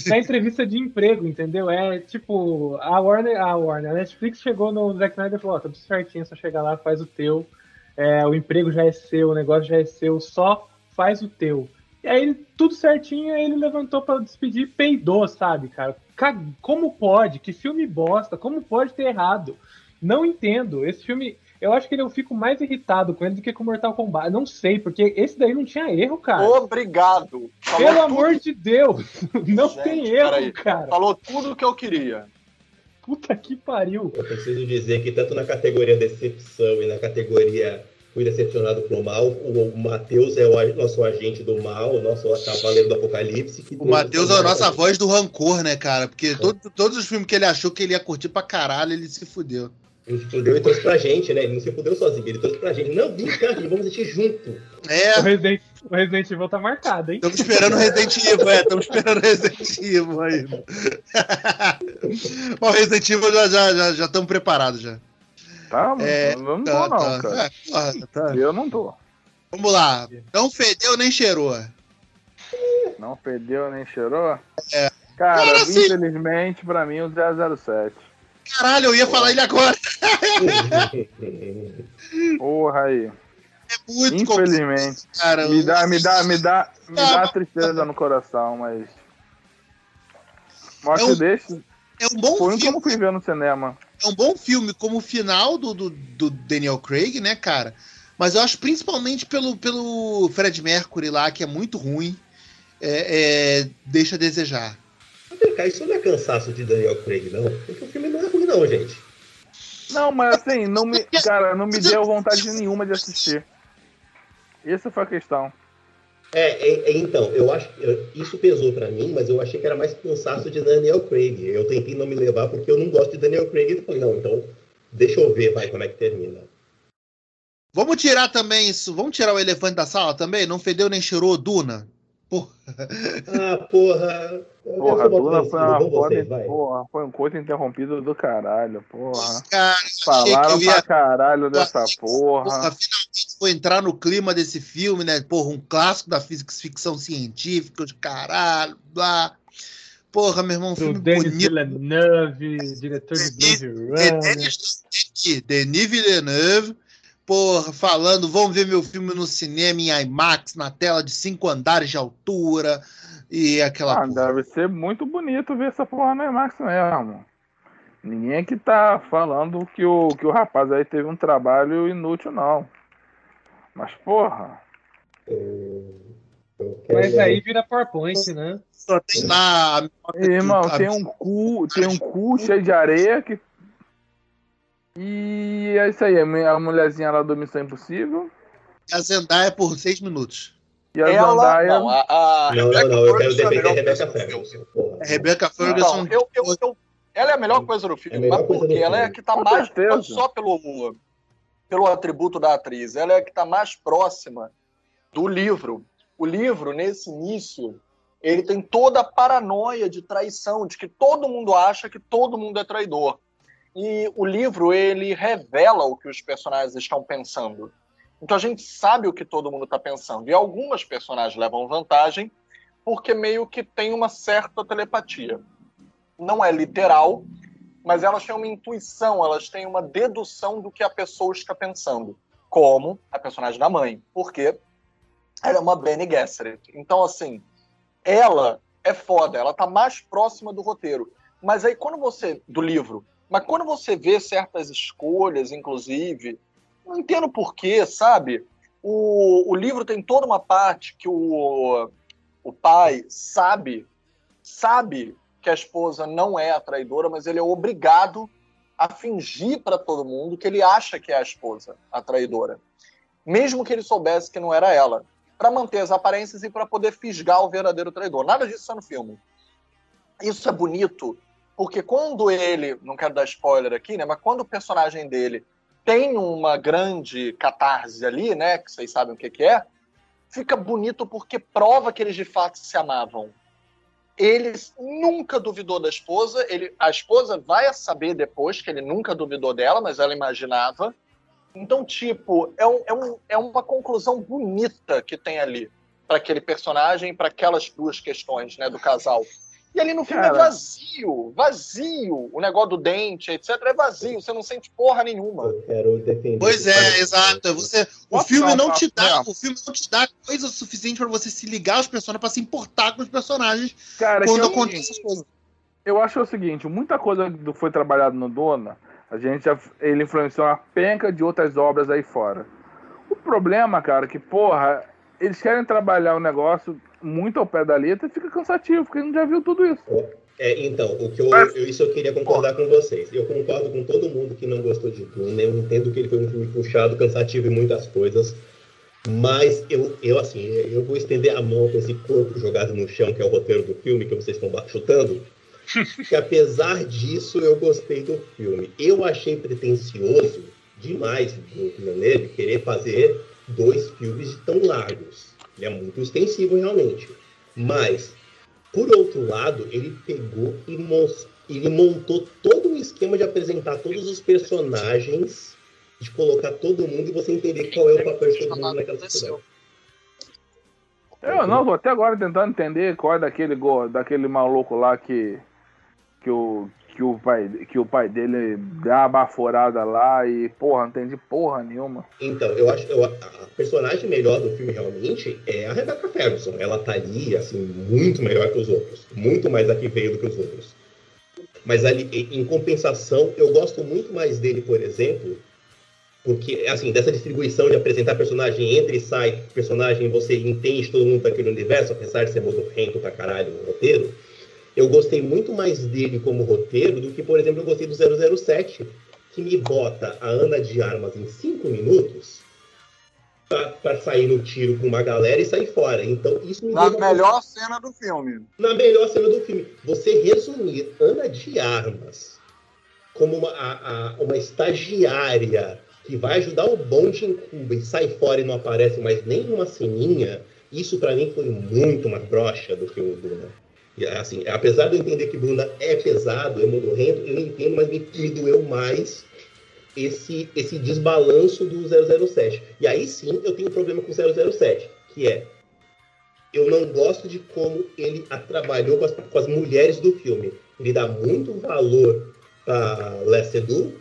na entrevista de emprego, entendeu? É tipo, a Warner, a Warner, a Netflix chegou no Zack Snyder e falou, ó, tá tudo certinho, só chegar lá, faz o teu, é, o emprego já é seu, o negócio já é seu, só faz o teu. E aí, tudo certinho, aí ele levantou pra despedir e peidou, sabe, cara? Ca- Como pode? Que filme bosta? Como pode ter errado? Não entendo. Esse filme, eu acho que eu fico mais irritado com ele do que com Mortal Kombat. Não sei, porque esse daí não tinha erro, cara. Obrigado. Falou Pelo tudo- amor de Deus! Não Gente, tem erro, peraí. cara. Falou tudo o que eu queria. Puta que pariu. Eu preciso dizer que tanto na categoria decepção e na categoria fui decepcionado pro mal, o Matheus é o nosso agente do mal, o nosso cavaleiro do apocalipse. que O Matheus é a nossa voz do rancor, né, cara? Porque todo- todos os filmes que ele achou que ele ia curtir pra caralho, ele se fudeu. Ele se fudeu e trouxe pra gente, né? Ele não se fudeu sozinho, ele trouxe pra gente. Não, vem cá, vamos assistir junto. É, O Resident, o Resident Evil tá marcado, hein? estamos esperando Resident Evil, é, estamos esperando Resident Evil ainda. Bom, Resident Evil já estamos já, já estamos preparados já. Tá, É, eu não tô, Tá, não, tá. cara. Porra, tá. Eu não tô. Vamos lá. Não fedeu nem cheirou. Não fedeu nem cheirou? É. Cara, Cara, assim- infelizmente, pra mim, o 007. Caralho, eu ia falar ele agora. Porra aí. É muito Infelizmente. cara. Me dá, me dá, me dá, me Ah, dá tristeza no coração, mas. Mas É um- deixa. É um bom Foi um filme. como fui ver no cinema. é um bom filme como o final do, do, do Daniel Craig, né, cara? Mas eu acho principalmente pelo, pelo Fred Mercury lá, que é muito ruim. É, é, deixa a desejar. Mas vem cá, isso não é cansaço de Daniel Craig, não. Porque o filme não é não, gente. Não, mas assim, não me, cara, não me deu vontade nenhuma de assistir. Essa foi a questão. É, é, é, então, eu acho que eu- isso pesou pra mim, mas eu achei que era mais cansaço de Daniel Craig. Eu tentei não me levar porque eu não gosto de Daniel Craig. E falei, não, então deixa eu ver, vai, como é que termina. Vamos tirar também isso. Vamos tirar o elefante da sala também? Não fedeu nem cheirou Duna? Ah, porra. eu Porra, Duna uma foi uma foda, porra, foi um coito interrompido do caralho, porra. Cara, Falaram ia. pra caralho dessa Porra, porra. finalmente vou entrar no clima desse filme, né? Porra, um clássico da física, ficção científica, de caralho, blá. Porra, meu irmão, um filme Denis bonito. Villeneuve, diretor de Blade Runner. Denis, Denis Villeneuve, porra, falando, vamos ver meu filme no cinema em IMAX, na tela de cinco andares de altura, e aquela Ah, porra. deve ser muito bonito ver essa porra no IMAX mesmo. Ninguém aqui tá falando que o, que o rapaz aí teve um trabalho inútil, não. Mas, porra. Mas aí vira PowerPoint, né? Só tem lá Irmão, tem um cu, tem um cu cheio de areia que. E é isso aí, a mu- a mulherzinha lá do Missão Impossível. a Zendaya por seis minutos. E a Ela, Zendaya. não, a, a Não, não, Rebecca não, eu quero Ferguson é a defender a melhor Rebecca coisa do filme. Ferguson. A Rebecca Não, Ferguson. eu, eu, eu- ela é a melhor coisa do filme, É a melhor mas porque ela é a filme. que tá Com mais certeza. não só pelo pelo atributo da atriz, ela é a que tá mais próxima do livro. O livro nesse início, ele tem toda a paranoia de traição, de que todo mundo acha que todo mundo é traidor. E o livro ele revela o que os personagens estão pensando. Então a gente sabe o que todo mundo está pensando. E algumas personagens levam vantagem porque meio que tem uma certa telepatia. Não é literal, mas elas têm uma intuição, elas têm uma dedução do que a pessoa está pensando. Como a personagem da mãe. Porque ela é uma Bene Gesserit. Então, assim, ela é foda, ela tá mais próxima do roteiro. Mas aí quando você. do livro. Mas quando você vê certas escolhas, inclusive, não entendo porquê, sabe? O, o livro tem toda uma parte que o, o pai sabe, sabe que a esposa não é a traidora, mas ele é obrigado a fingir para todo mundo que ele acha que é a esposa a traidora. Mesmo que ele soubesse que não era ela. Para manter as aparências e para poder fisgar o verdadeiro traidor. Nada disso está no filme. Isso é bonito, porque quando ele, não quero dar spoiler aqui, né, mas quando o personagem dele tem uma grande catarse ali, né, que vocês sabem o que, que é, fica bonito porque prova que eles de fato se amavam. Ele nunca duvidou da esposa, ele, a esposa vai saber depois que ele nunca duvidou dela, mas ela imaginava. Então, tipo, é, um, é, um, é uma conclusão bonita que tem ali para aquele personagem, para aquelas duas questões né, do casal. E ali no filme Cara. é vazio, vazio. O negócio do dente, etc, é vazio. Você não sente porra nenhuma. Eu quero defender. Pois é, exato. Você, o filme um não te dá, o filme não te dá coisa suficiente pra você se ligar aos personagens, pra se importar com os personagens Cara, quando é acontece essas coisas. eu acho o seguinte, muita coisa que foi trabalhado no Dona, a gente já, ele influenciou uma penca de outras obras aí fora. O problema, cara, é que, porra, eles querem trabalhar o negócio muito ao pé da letra e fica cansativo, porque a gente já viu tudo isso. É, então, o que eu, Mas- eu- isso eu queria concordar com vocês. Eu concordo com todo mundo que não gostou de Duna. Eu entendo que ele foi um filme puxado, cansativo em muitas coisas. Mas eu, eu assim, eu vou estender a mão com esse corpo jogado no chão, que é o roteiro do filme, que vocês estão chutando. que apesar disso, eu gostei do filme. Eu achei pretencioso demais do Villeneuve querer fazer dois filmes tão largos. Ele é muito extensivo, realmente. Mas, por outro lado, ele pegou e ele montou todo um esquema de apresentar todos os personagens, de colocar todo mundo e você entender qual é o papel de todo mundo naquela sociedade. Eu não, tô até agora tentando entender qual é daquele, daquele maluco lá que, que, o, que, o pai, que o pai dele dá uma baforada lá e, porra, não entendi porra nenhuma. Então, eu acho eu, a personagem melhor do filme realmente é a Rebecca Ferguson. Ela tá ali, assim, muito melhor que os outros. Muito mais a que veio do que os outros. Mas ali, em compensação, eu gosto muito mais dele, por exemplo, porque, assim, dessa distribuição de apresentar personagem entra e sai personagem, você entende todo mundo daquele universo, apesar de ser modorrento pra caralho no roteiro. Eu gostei muito mais dele como roteiro do que, por exemplo, eu gostei do 007, que me bota a Ana de Armas em cinco minutos para sair no tiro com uma galera e sair fora. Então, isso me Na deu uma- melhor cena do filme. na melhor cena do filme. Você resumir Ana de Armas como uma, a- a- uma estagiária que vai ajudar o bonde em Cuba e sai fora e não aparece mais nenhuma ceninha, isso pra mim foi muito mais broxa do que o Duna. Assim, apesar de eu entender que Duna é pesado, é modorrento, eu entendo, mas me, me doeu mais esse, esse desbalanço do 007. E aí sim eu tenho um problema com o 007, que é eu não gosto de como ele trabalhou com as, com as mulheres do filme. Ele dá muito valor para Lessedu,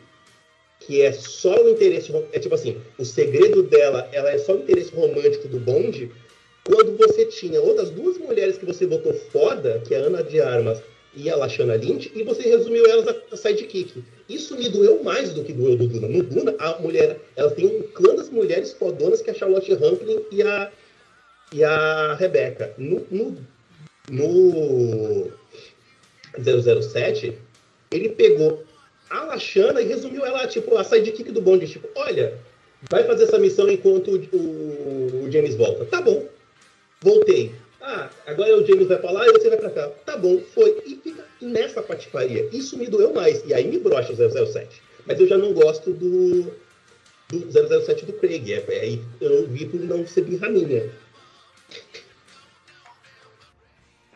que é só o interesse, é tipo assim, o segredo dela, ela é só o interesse romântico do bonde, quando você tinha outras duas mulheres que você botou foda, que é a Ana de Armas e a Lashana Lynch, e você resumiu elas a, sidekick. Isso me doeu mais do que doeu do Duna. No Duna, a mulher, ela tem um clã das mulheres fodonas, que é a Charlotte Rampling e a, e a Rebecca. No, no, no 007, ele pegou a Lashana e resumiu ela, tipo, a sidekick do bonde. Tipo, olha, vai fazer essa missão enquanto o, o James volta. Tá bom. Voltei. Ah, agora o James vai pra lá e você vai pra cá. Tá bom, foi. E fica nessa patifaria. Isso me doeu mais. E aí me brocha o 007. Mas eu já não gosto do, do 007 do Craig. É, é, eu vi por não ser birraminha.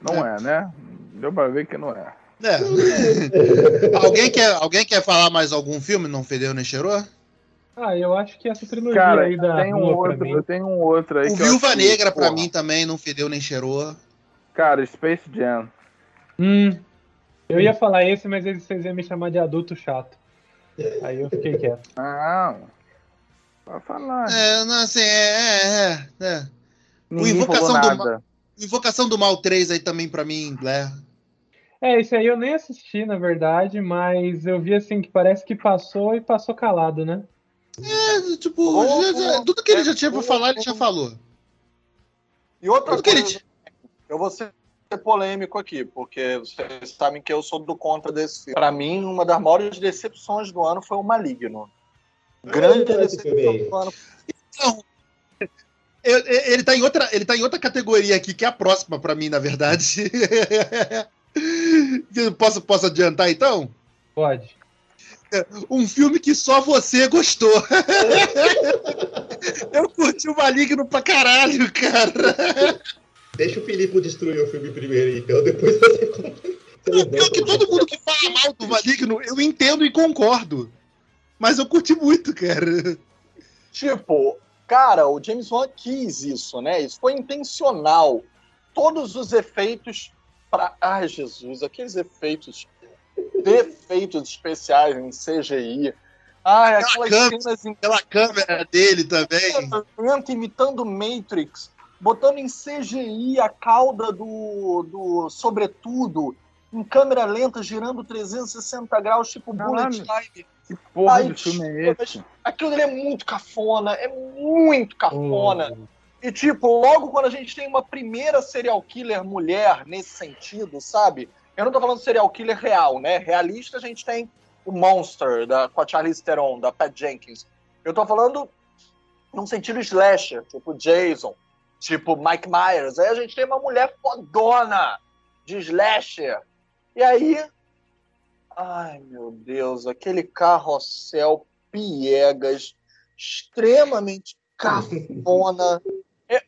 Não é, né? Deu pra ver que não é. É. alguém, quer, alguém quer falar mais algum filme? Não fedeu nem cheirou? Ah, eu acho que essa trilogia Cara, aí da tem um pra outro, eu tenho um outro aí O Viúva acho que, Negra, pra porra, mim, também não fedeu nem cheirou. Cara, Space Jam. Hum, eu ia falar esse, mas eles- vocês iam me chamar de adulto chato. Aí eu fiquei quieto. Não. Vai falar. É, não, assim, é, é, é, é. Ninguém Invocação falou do nada. Invocação do Mal 3 aí também, pra mim, Blair. É, esse aí eu nem assisti, na verdade, mas eu vi assim que parece que passou e passou calado, né? É, tipo, Ô, já- já- ô, tudo que ele já é, tinha pra falar, ele já falou. E outra Tudo que ele coisa, tinha. eu vou ser polêmico aqui, porque vocês sabem que eu sou do contra desse filme. Pra mim, uma das maiores decepções do ano foi o Maligno. Grande esse filme aí. decepção do ano. Então, ele, tá em outra, ele tá em outra categoria aqui, que é a próxima pra mim, na verdade. posso, posso adiantar, então? Pode. Um filme que só você gostou. eu curti o Maligno pra caralho, cara. Deixa o Filipe destruir o filme primeiro, então depois você. O pior é que todo mundo que fala mal do Maligno, eu entendo e concordo. Mas eu curti muito, cara. Tipo, cara, o James Wan quis isso, né? Isso foi intencional. Todos os efeitos para, ai Jesus, aqueles efeitos, defeitos especiais em CGI. Ai, Aquela aquelas câmera. cenas em Aquela câmera dele também. imitando Matrix, botando em CGI a cauda do, do sobretudo, em câmera lenta, girando 360 graus, tipo Bullet Caralho. Time. Que porra Ai, de filme é esse? Aquilo dele é muito cafona, é muito cafona. Hum. E, tipo, logo quando a gente tem uma primeira serial killer mulher nesse sentido, sabe? Eu não tô falando serial killer real, né? Realista a gente tem o Monster, da, com a Charlize Theron, da Pat Jenkins. Eu tô falando num sentido slasher, tipo Jason, tipo Mike Myers. Aí a gente tem uma mulher fodona de slasher. E aí... Ai, meu Deus, aquele carrossel piegas, extremamente cafona.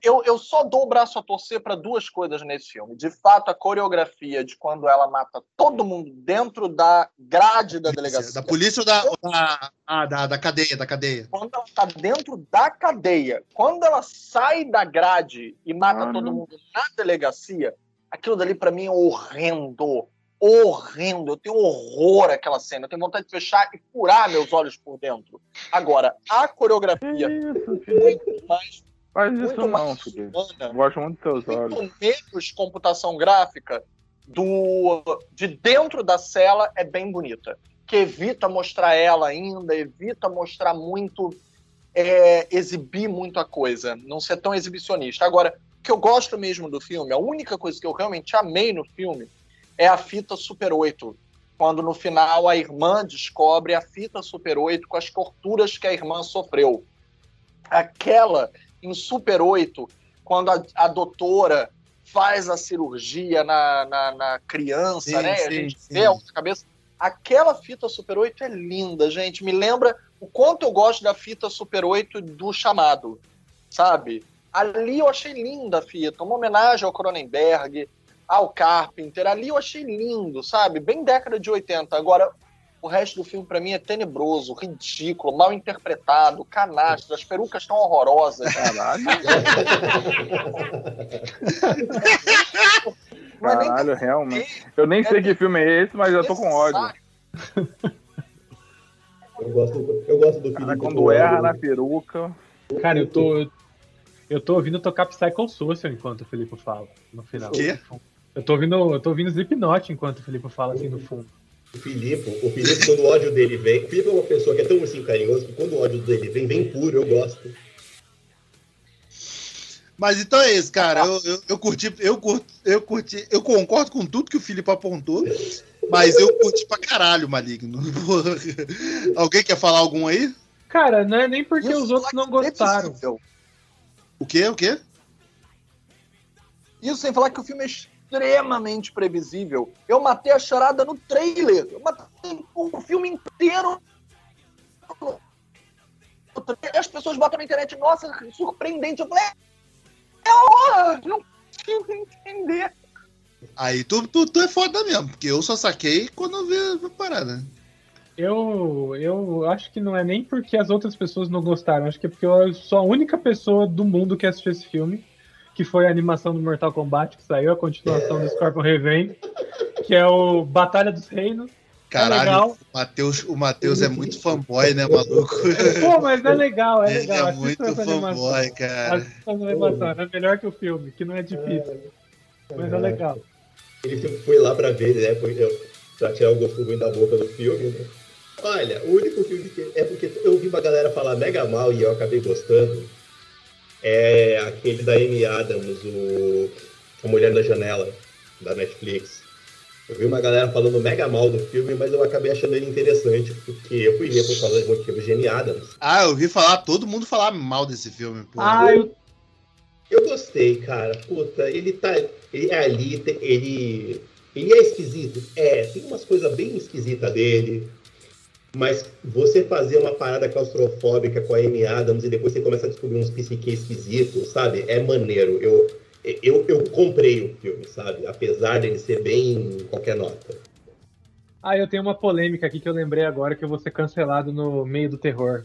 Eu- Eu, só dou o braço a torcer para duas coisas nesse filme. De fato, a coreografia de quando ela mata todo mundo dentro da grade da delegacia. Da polícia ou da, ou da, ah, da, da cadeia, da cadeia? Quando ela tá dentro da cadeia. Quando ela sai da grade e mata Ah, todo não. mundo na delegacia, aquilo dali para mim é horrendo. Horrendo. Eu tenho horror àquela cena. Eu tenho vontade de fechar e furar meus olhos por dentro. Agora, a coreografia isso, filho? muito mais Faz isso muito não, mais filho. humana, Gosto muito dos teus olhos. muito menos computação gráfica do de dentro da cela é bem bonita. Que evita mostrar ela ainda, evita mostrar muito, é, exibir muito a coisa, não ser tão exibicionista. Agora, o que eu gosto mesmo do filme, a única coisa que eu realmente amei no filme é a fita Super 8. Quando no final a irmã descobre a fita Super 8 com as torturas que a irmã sofreu. Aquela em Super 8, quando a, a doutora faz a cirurgia na, na, na criança, Sim, né? a sim, gente sim. vê a cabeça. Aquela fita Super 8 é linda, gente. Me lembra o quanto eu gosto da fita Super 8 do chamado, sabe? Ali eu achei linda a fita, uma homenagem ao Cronenberg, ao Carpenter. Ali eu achei lindo, sabe? Bem década de 80. Agora, O resto do filme, pra mim, é tenebroso, ridículo, mal interpretado, canastro, as perucas estão horrorosas. Caralho, é caralho, realmente. Eu nem sei que filme é esse, mas eu tô com ódio. Eu gosto, eu gosto do Cara, Felipe quando erra na peruca. Cara, eu tô. Eu tô ouvindo tocar Psycho Social enquanto o Felipe fala, no final. Quê? Eu tô ouvindo, eu tô ouvindo Slipknot enquanto o Felipe fala assim no fundo. O Filipe, o Filipe, quando o ódio dele vem. O Filipe é uma pessoa que é tão assim carinhoso que quando o ódio dele vem, vem puro, eu gosto. Mas então é isso, cara. Eu, eu, eu curti, eu curti, eu curti, eu concordo com tudo que o Felipe apontou, mas eu curti pra caralho, maligno. Alguém quer falar algum aí? Cara, não é nem porque os outros não é gostaram. previsível. O quê? O quê? Isso sem falar que o filme é extremamente previsível. Eu matei a charada no trailer. Eu matei o filme inteiro. no trailer. As pessoas botam na internet, nossa, surpreendente. Eu falei, é horror! Não consigo entender. Aí tu, tu, tu é foda mesmo, porque eu só saquei quando eu vi a parada. Eu, eu acho que não é nem porque as outras pessoas não gostaram, acho que é porque eu sou a única pessoa do mundo que assistiu esse filme, que foi a animação do Mortal Kombat que saiu, a continuação do Scorpion Revenge, que é o Batalha dos Reinos. Caralho, legal. o Matheus, é muito fanboy, né, maluco? Pô, mas é legal, é Ele legal. é assista muito fanboy, cara. Assista essa animação, é melhor que o filme, que não é difícil. Mas é legal. Ele sempre foi lá pra ver, né? Foi, eu, pra tirar o gosto ruim da boca do filme, né? Olha, o único filme que. É porque eu ouvi uma galera falar mega mal e eu acabei gostando. É aquele da Amy Adams, o A Mulher na Janela, da Netflix. Eu vi uma galera falando mega mal do filme, mas eu acabei achando ele interessante, porque eu fui ver por causa de motivos de Amy Adams. Ah, eu ouvi falar, todo mundo falar mal desse filme, pô. Ah, eu, Eu gostei, cara. Puta, ele tá. Ele é ali, ele. Ele é esquisito. É, tem umas coisas bem esquisitas dele. Mas você fazer uma parada claustrofóbica com a Amy Adams e depois você começa a descobrir uns psique esquisitos, sabe? É maneiro. Eu, eu, eu comprei o filme, sabe? Apesar dele ser bem qualquer nota. ah, eu tenho uma polêmica aqui que eu lembrei agora que eu vou ser cancelado no meio do terror.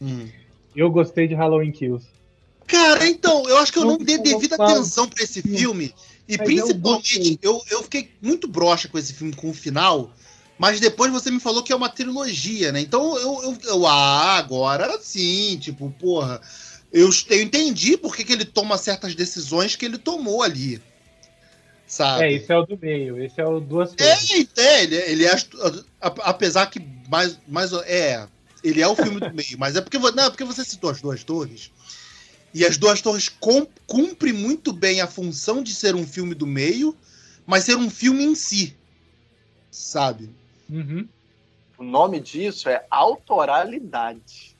Hum. Eu gostei de Halloween Kills. Cara, então, eu acho que eu não Muito dei devida atenção pra esse filme. E Mas eu principalmente, gostei. eu, eu fiquei muito broxa com esse filme, com o final. Mas depois você me falou que é uma trilogia, né? Então eu, eu, eu ah, agora sim, tipo, porra. Eu, eu entendi por que, que ele toma certas decisões que ele tomou ali. Sabe? É, esse é o do meio, esse é o duas É, torres. é, ele, ele é, apesar que mais, mais é, ele é o filme do meio, mas é porque, não, é porque você citou as duas torres. E as duas torres cumpre muito bem a função de ser um filme do meio, mas ser um filme em si. Sabe? Uhum. O nome disso é autoralidade.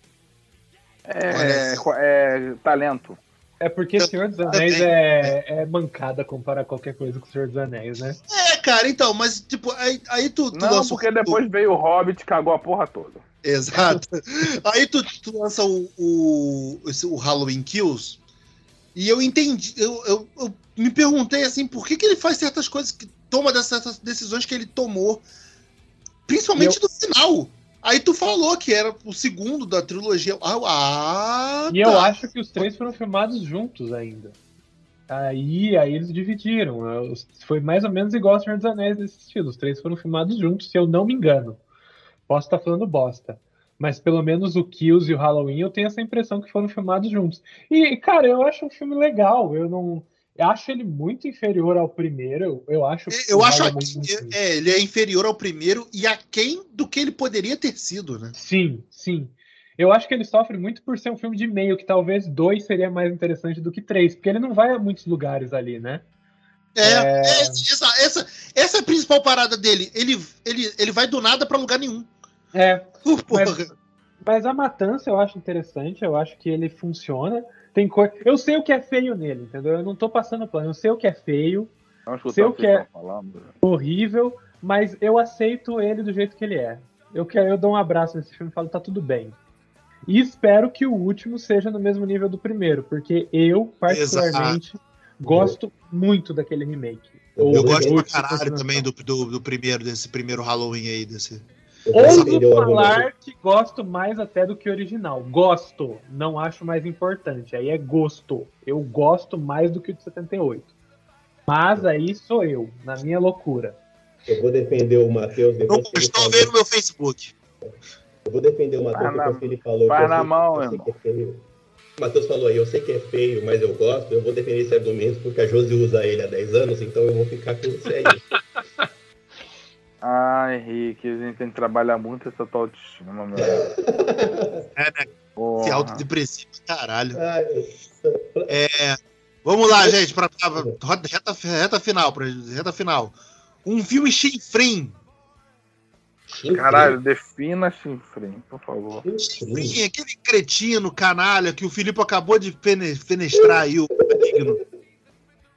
É, é talento. É porque Senhor dos Anéis Também. é, é mancada comparar qualquer coisa com Senhor dos Anéis, né? É, cara, então, mas tipo, aí, aí tu, tu Não, lança o- porque depois veio o Hobbit e cagou a porra toda. Exato. Aí tu, tu lança o, o, esse- o Halloween Kills e eu entendi, eu, eu, eu me perguntei assim, por que, que ele faz certas coisas, que toma dessas decisões que ele tomou, principalmente no final. Aí tu falou que era o segundo da trilogia. Ah, ah E eu tá. acho que os três foram filmados juntos ainda. Aí, aí eles dividiram. Foi mais ou menos igual ao Senhor dos Anéis nesse estilo. Os três foram filmados juntos, se eu não me engano. Posso estar falando bosta. Mas pelo menos o Kills e o Halloween eu tenho essa impressão que foram filmados juntos. E, cara, eu acho um filme legal. Eu não. Eu acho ele muito inferior ao primeiro. Eu acho. Eu acho que muito- é, ele é inferior ao primeiro e aquém do que ele poderia ter sido, né? Sim, sim. Eu acho que ele sofre muito por ser um filme de meio, que talvez dois seria mais interessante do que três, porque ele não vai a muitos lugares ali, né? É, É. é, essa, essa, essa é a principal parada dele. Ele, ele, ele vai do nada pra lugar nenhum. É, Porra. mas a matança eu acho interessante, eu acho que ele funciona. Tem coisa. Eu sei o que é feio nele, entendeu? Eu não tô passando plano, eu sei o que é feio, Vamos Se escutar eu o que quer- estão falando. horrível, mas eu aceito ele do jeito que ele é. Eu quero, eu dou um abraço nesse filme e falo, tá tudo bem. E espero que o último seja no mesmo nível do primeiro, porque eu, particularmente, gosto muito daquele remake. Eu Eu gosto pra caralho também do, do, do primeiro, desse primeiro Halloween aí, desse. Ouso falar que gosto mais até do que o original. Gosto, não acho mais importante. Aí é gosto. Eu gosto mais do que o de 78. Mas aí sou eu, na minha loucura. Eu vou defender o Matheus Não vem no meu Facebook. Eu vou defender o Matheus Vai na- falou. vai que eu na sei- mão, eu sei irmão. que é feio. O Matheus falou aí, eu sei que é feio, mas eu gosto. Eu vou defender esse argumento porque a Josi usa ele há 10 anos, então eu vou ficar com isso aí. Ah, Henrique, a gente tem que trabalhar muito essa tua autoestima, meu. É, né? Se Porra. autodepressivo, caralho. Ai, É, vamos lá, gente, pra, pra rota- reta, reta final, pra, reta final. Um filme chinfrim. Caralho, defina chinfrim, por favor. Chinfrim, aquele cretino, canalha, que o Filipe acabou de fene- fenestrar aí o digno.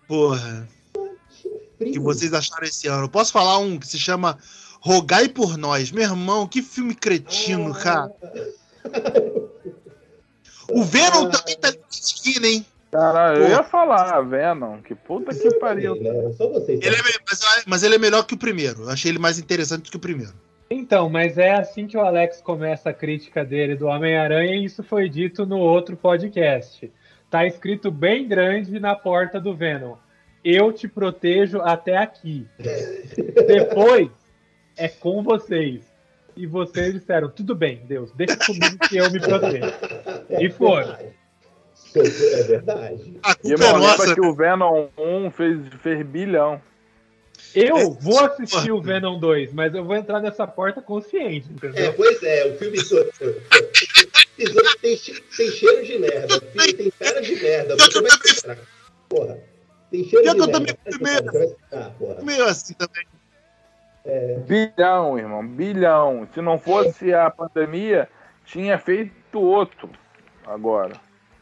Porra, que vocês acharam esse ano. Posso falar um que se chama Rogai por Nós. Meu irmão, que filme cretino, cara. O Venom também tá esquina, hein? Caralho, eu ia falar, Venom, que puta que pariu. Ele é mas, mas ele é melhor que o primeiro. Eu achei ele mais interessante do que o primeiro. Então, mas é assim que o Alex começa a crítica dele do Homem-Aranha e isso foi dito no outro podcast. Tá escrito bem grande na porta do Venom. Eu te protejo até aqui. Depois é com vocês. E vocês disseram, tudo bem, Deus, deixa comigo que eu me protejo. E foram. É verdade. A E, culpa é nossa. lembra que o Venom 1 fez, fez bilhão. Eu vou assistir o Venom 2, mas eu vou entrar nessa porta consciente, É, entendeu? pois é, o filme tem, tem cheiro de merda, o filme tem cara de merda. Você vai esperar. Porra. Tem cheiro Pior de que eu também vai esperar, porra. Meio assim também. Bilhão, irmão, bilhão. Se não fosse a pandemia, tinha feito outro agora.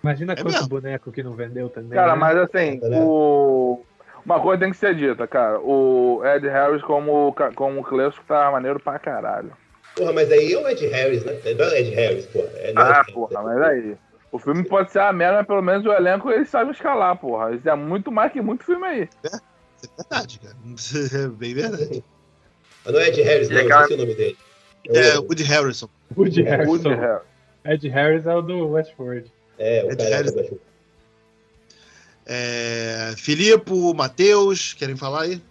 Imagina É quanto mesmo. boneco que não vendeu também. Cara, né? mas assim, Né? o... uma coisa tem que ser dita, cara. O Ed Harris como, como Clesco tá maneiro pra caralho. Porra, mas aí é o Ed Harris, né? Não é o Ed Harris, porra. É é Ah, Harris, porra, é- mas aí. O filme pode ser a merda, mas pelo menos o elenco eles sabem escalar, porra. Isso é muito mais que muito filme aí. Isso é verdade, cara. É bem verdade. Mas não é Ed Harris, não, eu Legal. esqueci o nome dele. É, o Woody Harrison. Woody Harrison. Woody Harris. Ed Harris é o do Westworld. É, o Ed Harris. da Baixo. É, Filipe, Matheus, querem falar aí?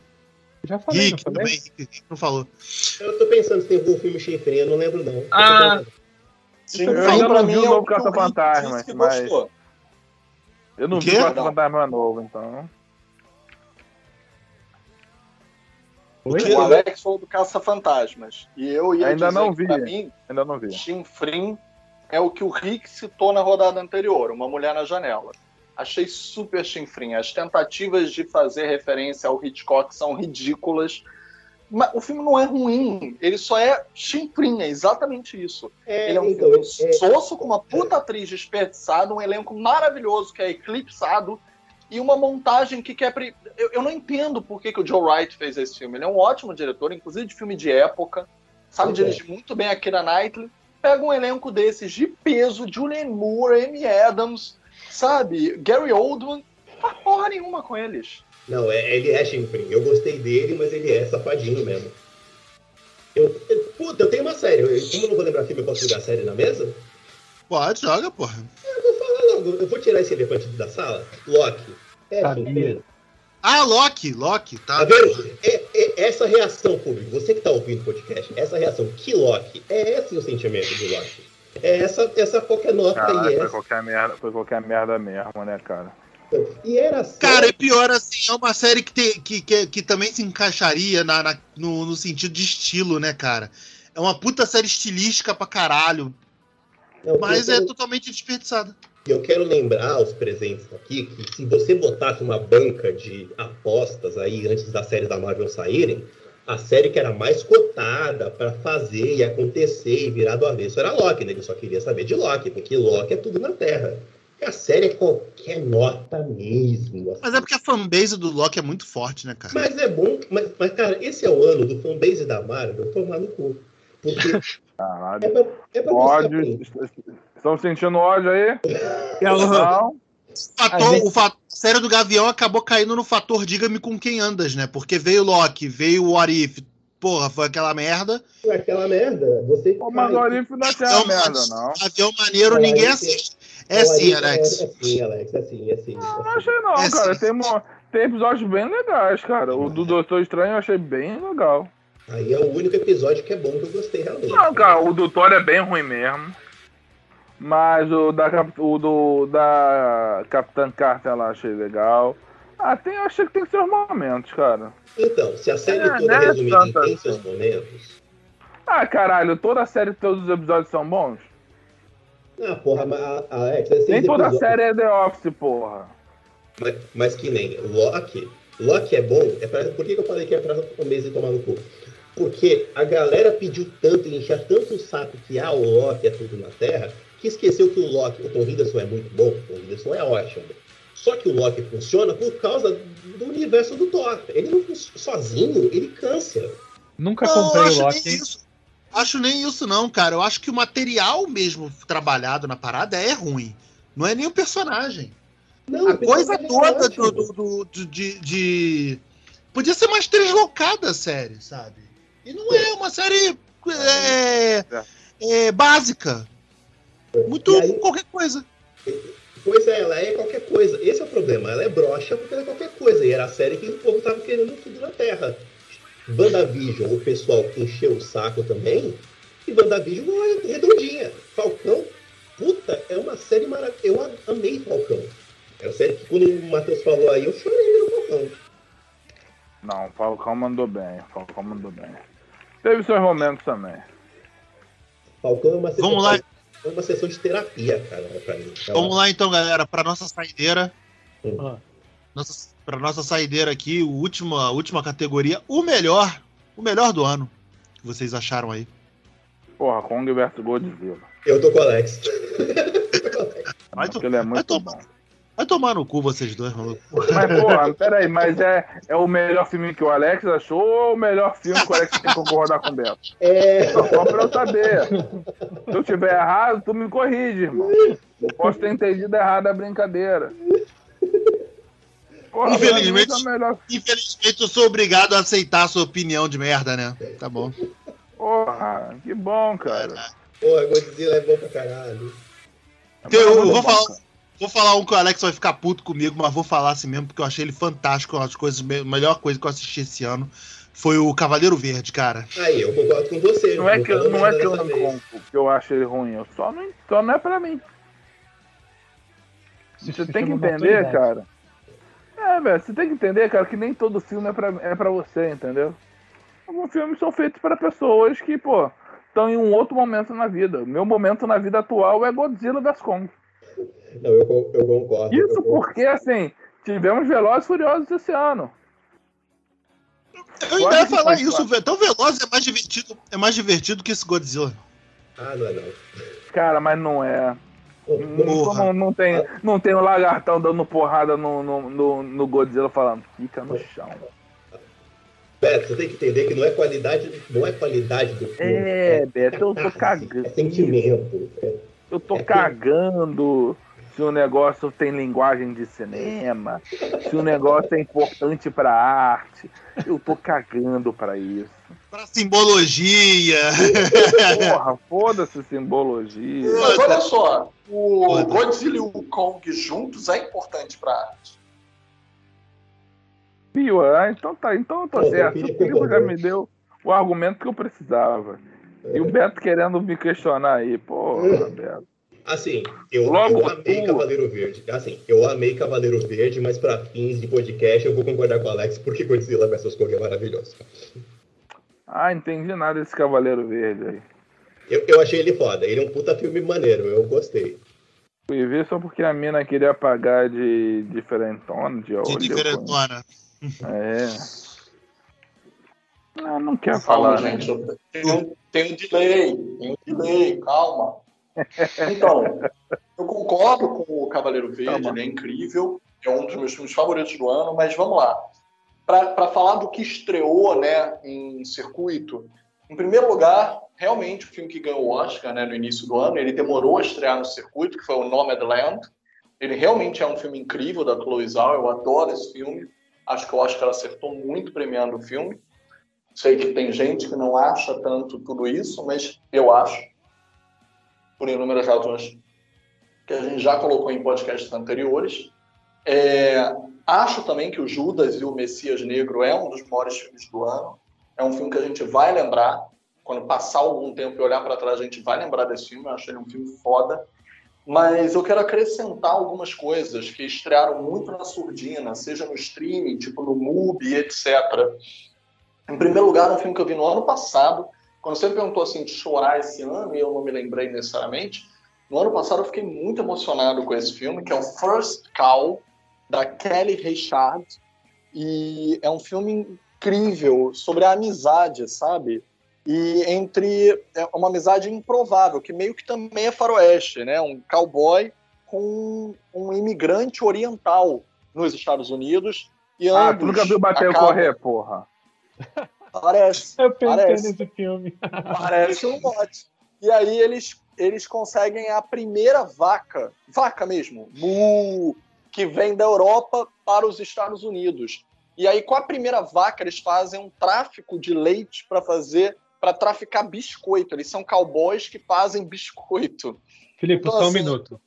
Já falei, Rick não falei? também, Rick, Rick não falou. Eu tô pensando se tem algum filme chifrinho, eu não lembro não. Ah, Sim, Eu ainda não vi o é novo o que mas-. Eu não O vi o Quarto Fantasma novo, então. Quê? O Alex falou do Caça-Fantasmas. E eu ia Ainda dizer não que, vi. pra mim, Ainda não vi. Chinfrim é o que o Rick citou na rodada anterior, Uma Mulher na Janela. Achei super chinfrim. As tentativas de fazer referência ao Hitchcock são ridículas. Mas o filme não é ruim, ele só é chinfrim, é exatamente isso. É, Ele é um então, filme é- soço, com uma puta atriz desperdiçada, um elenco maravilhoso que é eclipsado e uma montagem que quer. pre- Eu, eu não entendo por que, que o Joe Wright fez esse filme. Ele é um ótimo diretor, inclusive de filme de época, sabe é. dirigir muito bem a Kira Knightley. Pega um elenco desses de peso, Julianne Moore, Amy Adams, sabe? Gary Oldman, não faz porra nenhuma com eles. Não, é, ele é chinfrim. Eu gostei dele, mas ele é safadinho mesmo. Eu, eu- puta, eu tenho uma série. Eu- Como eu não vou lembrar filme, eu posso jogar série na mesa? Pode, joga, porra. Eu vou falar logo. Eu vou tirar esse elefante da sala. Loki. É Sabia. chinfrim. Ah, Loki, Loki, tá? Tá vendo? É, é essa reação, público, você que tá ouvindo o podcast, essa reação, que Loki, é esse o sentimento de Loki. É essa, essa qualquer nota e foi essa. qualquer merda, foi qualquer merda mesmo, né, cara? E era. Cara, é pior assim, é uma série que, que, que, que também se encaixaria na, na- no, no sentido de estilo, né, cara? É uma puta série estilística pra caralho, Não, mas é totalmente desperdiçada. eu quero lembrar aos presentes aqui que se você botasse uma banca de apostas aí antes das séries da Marvel saírem, a série que era mais cotada pra fazer e acontecer e virar do avesso era Loki, né? Ele só queria saber de Loki, porque Loki é tudo na Terra. A série é qualquer nota mesmo. assim. Mas é porque a fanbase do Loki é muito forte, né, cara? Mas é bom, mas, mas, cara, esse é o ano do fanbase da Marvel tomar no cu. Porque Caralho. é pra, é pra Ódio. Estão sentindo ódio aí? Ela- Não. O fator, A gente- o fator- a série do Gavião acabou caindo no fator diga-me com quem andas, né? Porque veio Loki, veio o What If, porra, foi aquela merda. Foi aquela merda. Você Pô, mas o Arif não achei Avião uma merda, não. Avião maneiro, Olha, ninguém assiste. É sim, Alex. É sim, Alex. É sim, é sim. Não, não é achei não, É, cara. sim. Tem, tem episódios bem legais, cara. O do Doutor Estranho eu achei bem legal. Aí é o único episódio que é bom que eu gostei realmente. Não, cara, o do Thor é bem ruim mesmo. Mas o da, o do, da Capitã Carter lá achei legal. Ah, tem, eu achei que tem seus momentos, cara. Então, se a série É, toda né, é resumida tanta tem seus assim. momentos. Ah, caralho, toda a série, todos os episódios são bons? Ah, porra, mas a- Alex, esses Nem toda a episódios- série é The Office, porra. Mas, mas que nem Loki. Loki é bom. É pra, por que, que eu falei que é pra o mês de tomar no cu? Porque a galera pediu tanto e enchia tanto o saco que ah, o Loki é tudo na Terra, que esqueceu que o Loki, o Tom Hiddleston é muito bom, o Tom Hiddleston é ótimo. Só que o Loki funciona por causa do universo do Thor. Ele não funciona sozinho, ele cansa. Nunca Não, comprei o Loki. isso. Acho nem isso, não, cara. Eu acho que o material mesmo trabalhado na parada é ruim. Não é nem o personagem. Não, A coisa é toda ótimo. do, do- do- de, de- Podia ser mais deslocada a série, sabe? E não é uma série é, é, básica. Muito aí- qualquer coisa. Pois é, ela é qualquer coisa. Esse é o problema. Ela é broxa porque ela é qualquer coisa. E era a série que o povo tava querendo tudo na Terra. WandaVision, o pessoal encheu o saco também. E WandaVision é redondinha. Falcão, puta, é uma série maravilhosa. Eu amei Falcão. É uma série que quando o Matheus falou aí, eu chorei no Falcão. Não, o Falcão mandou bem. O Falcão mandou bem. Teve seus momentos também. Falcão é uma sessão, Vamos lá. É uma sessão de terapia, cara, pra mim. Vamos lá então, galera, para nossa saideira. Ah. Nossa, para nossa saideira aqui, o último, a última categoria, o melhor, o melhor do ano. que vocês acharam aí? Porra, Kong vs Godzilla. Eu tô com o Alex. Vai, to- Porque ele é muito tomar. bom. vai tomar no cu vocês dois, maluco. Mas, porra, peraí, mas é, é o melhor filme que o Alex achou ou o melhor filme que o Alex tem que concordar com o Beto? É. Só pra eu saber. Se eu tiver errado, tu me corrige, irmão. Eu posso ter entendido errado a brincadeira. Porra, Infelizmente- é melhor. Infelizmente, eu sou obrigado a aceitar a sua opinião de merda, né? Tá bom. Porra, que bom, cara. Porra, Godzilla é bom pra caralho. Então, eu Muito vou falar, vou falar um que o Alex vai ficar puto comigo, mas vou falar assim mesmo, porque eu achei ele fantástico. Uma das coisas, a melhor coisa que eu assisti esse ano foi o Cavaleiro Verde, cara. Aí, eu concordo com você. Não é que, eu- não é que eu não compro, que eu acho ele ruim. Eu só não, só não é pra mim. Você tem que entender, cara. É, velho, você tem que entender, cara, que nem todo filme é pra, é pra você, entendeu? Alguns filmes são feitos para pessoas que, pô, estão em um outro momento na vida. O meu momento na vida atual é Godzilla vs Kong. Não, eu, eu concordo. Isso eu concordo. porque, assim, tivemos Velozes e Furiosos esse ano. Eu ainda ia falar isso, velho. Tão Veloz é mais divertido, é mais divertido que esse Godzilla. Ah, não é não. Cara, mas não é. Pô, Não, tem, não tem o lagartão dando porrada no, no, no, no Godzilla falando, fica no chão. Beto, você tem que entender que não é qualidade, não é qualidade do filme. É, Beto, eu tô É cagando. sentimento. É- Eu tô É cagando se o negócio tem linguagem de cinema, se o negócio é importante pra arte. Eu tô cagando pra isso. Pra simbologia. Porra, foda-se simbologia. Mas olha só, o. Godzilla e o Kong juntos é importante pra arte. Viu? Ah, então tá, então eu tô Pô, certo. meu O Filipe já me deu o argumento que eu precisava. E o Beto querendo me questionar aí. Porra, Beto. Assim, eu, Logo eu amei tu. Cavaleiro Verde. Assim, eu amei Cavaleiro Verde, mas pra fins de podcast eu vou concordar com o Alex porque Godzilla vs Kong é maravilhoso. Ah, entendi nada desse Cavaleiro Verde aí. Eu, eu achei ele foda. Ele é um puta filme maneiro, eu gostei. Fui ver só porque a mina queria pagar de diferentona, de De olho. diferentona. É. Ah, não quer Calma, falar, né? gente. Tem um, tem um delay, tem um delay, calma. Então, eu concordo com o Cavaleiro Verde, Calma. ele é incrível, é um dos meus filmes favoritos do ano, mas vamos lá. Para falar do que estreou né, em circuito, em primeiro lugar, realmente o filme que ganhou o Oscar né, no início do ano, ele demorou a estrear no circuito, que foi o Nomadland. Ele realmente é um filme incrível da Chloe Zhao, eu adoro esse filme. Acho que o Oscar acertou muito premiando o filme. Sei que tem gente que não acha tanto tudo isso, mas eu acho, por inúmeras razões que a gente já colocou em podcasts anteriores. É, acho também que o Judas e o Messias Negro é um dos maiores filmes do ano. É um filme que a gente vai lembrar. Quando passar algum tempo e olhar para trás, a gente vai lembrar desse filme. Eu achei ele um filme foda. Mas eu quero acrescentar algumas coisas que estrearam muito na surdina, seja no streaming, tipo no MUBI, etc. Em primeiro lugar, um filme que eu vi no ano passado. Quando você me perguntou assim de chorar esse ano, e eu não me lembrei necessariamente, no ano passado eu fiquei muito emocionado com esse filme, que é o First Call, da Kelly Richard. E é um filme incrível sobre a amizade, sabe? E entre é uma amizade improvável, que meio que também é faroeste, né? Um cowboy com um imigrante oriental nos Estados Unidos. E ah, tu nunca viu bater acabam... correr, porra. Parece. Eu pensei parece, nesse filme. Parece um mote. E aí eles, eles conseguem a primeira vaca, vaca mesmo, mu, que vem da Europa para os Estados Unidos. E aí, com a primeira vaca, eles fazem um tráfico de leite para fazer, para traficar biscoito. Eles são cowboys que fazem biscoito. Filipe, então, só um assim, minuto.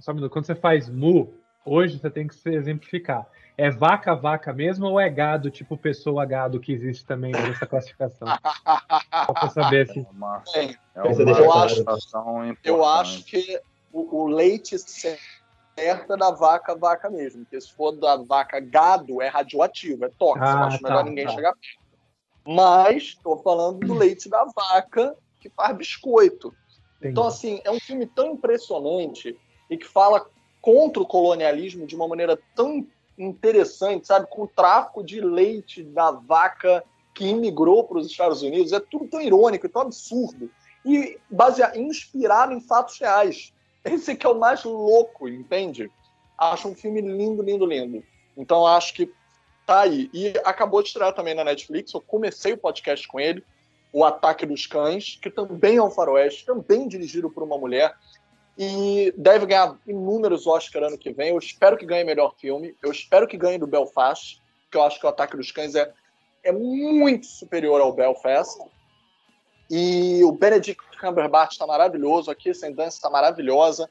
Só um minuto. Quando você faz mu, hoje você tem que se exemplificar. É vaca, vaca mesmo ou é gado, tipo pessoa gado que existe também nessa classificação? Só pra saber assim. É uma, é uma eu, acho, eu acho que o, o leite certa da vaca, vaca mesmo. Porque se for da vaca gado, é radioativo, é tóxico. Ah, acho tá, melhor ninguém tá. chegar perto. Mas estou falando do leite da vaca que faz biscoito. Entendi. Então, assim, é um filme tão impressionante e que fala contra o colonialismo de uma maneira tão interessante, sabe? Com o tráfico de leite da vaca que imigrou para os Estados Unidos. É tudo tão irônico, tão absurdo. E baseado, inspirado em fatos reais. Esse que é o mais louco, entende? Acho um filme lindo, lindo, lindo. Então acho que tá aí. E acabou de estrear também na Netflix. Eu comecei o podcast com ele, O Ataque dos Cães, que também é um faroeste, também dirigido por uma mulher. E deve ganhar inúmeros Oscars ano que vem. Eu espero que ganhe melhor filme. Eu espero que ganhe do Belfast, que eu acho que o Ataque dos Cães é, é muito superior ao Belfast. E o Benedict Cumberbatch está maravilhoso, a Kirsten Dunst está maravilhosa,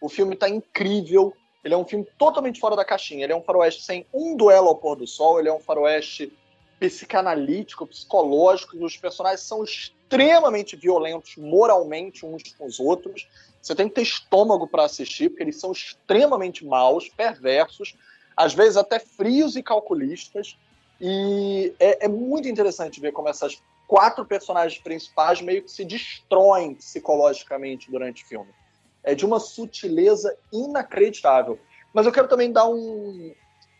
o filme está incrível, ele é um filme totalmente fora da caixinha, ele é um faroeste sem um duelo ao pôr do sol, ele é um faroeste psicanalítico, psicológico, os personagens são extremamente violentos moralmente uns com os outros. Você tem que ter estômago para assistir, porque eles são extremamente maus, perversos, às vezes até frios e calculistas. E é, é muito interessante ver como essas quatro personagens principais meio que se destroem psicologicamente durante o filme. É de uma sutileza inacreditável. Mas eu quero também dar um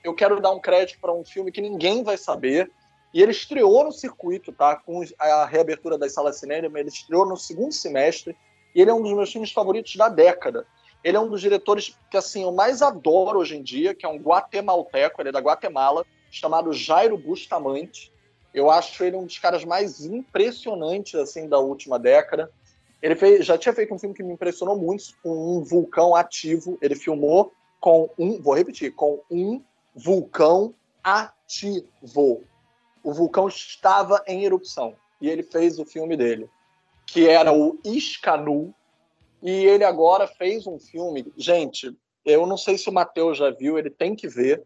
eu quero dar um crédito para um filme que ninguém vai saber. E ele estreou no circuito, tá? Com a reabertura das salas cinema, ele estreou no segundo semestre. E ele é um dos meus filmes favoritos da década. Ele é um dos diretores que assim eu mais adoro hoje em dia, que é um guatemalteco, ele é da Guatemala, chamado Jairo Bustamante. Eu acho ele um dos caras mais impressionantes assim da última década. Ele fez, já tinha feito um filme que me impressionou muito, um vulcão ativo. Ele filmou com um, vou repetir, com um vulcão ativo. O vulcão estava em erupção e ele fez o filme dele, que era o Iscanu. E ele agora fez um filme, gente, eu não sei se o Matheus já viu, ele tem que ver,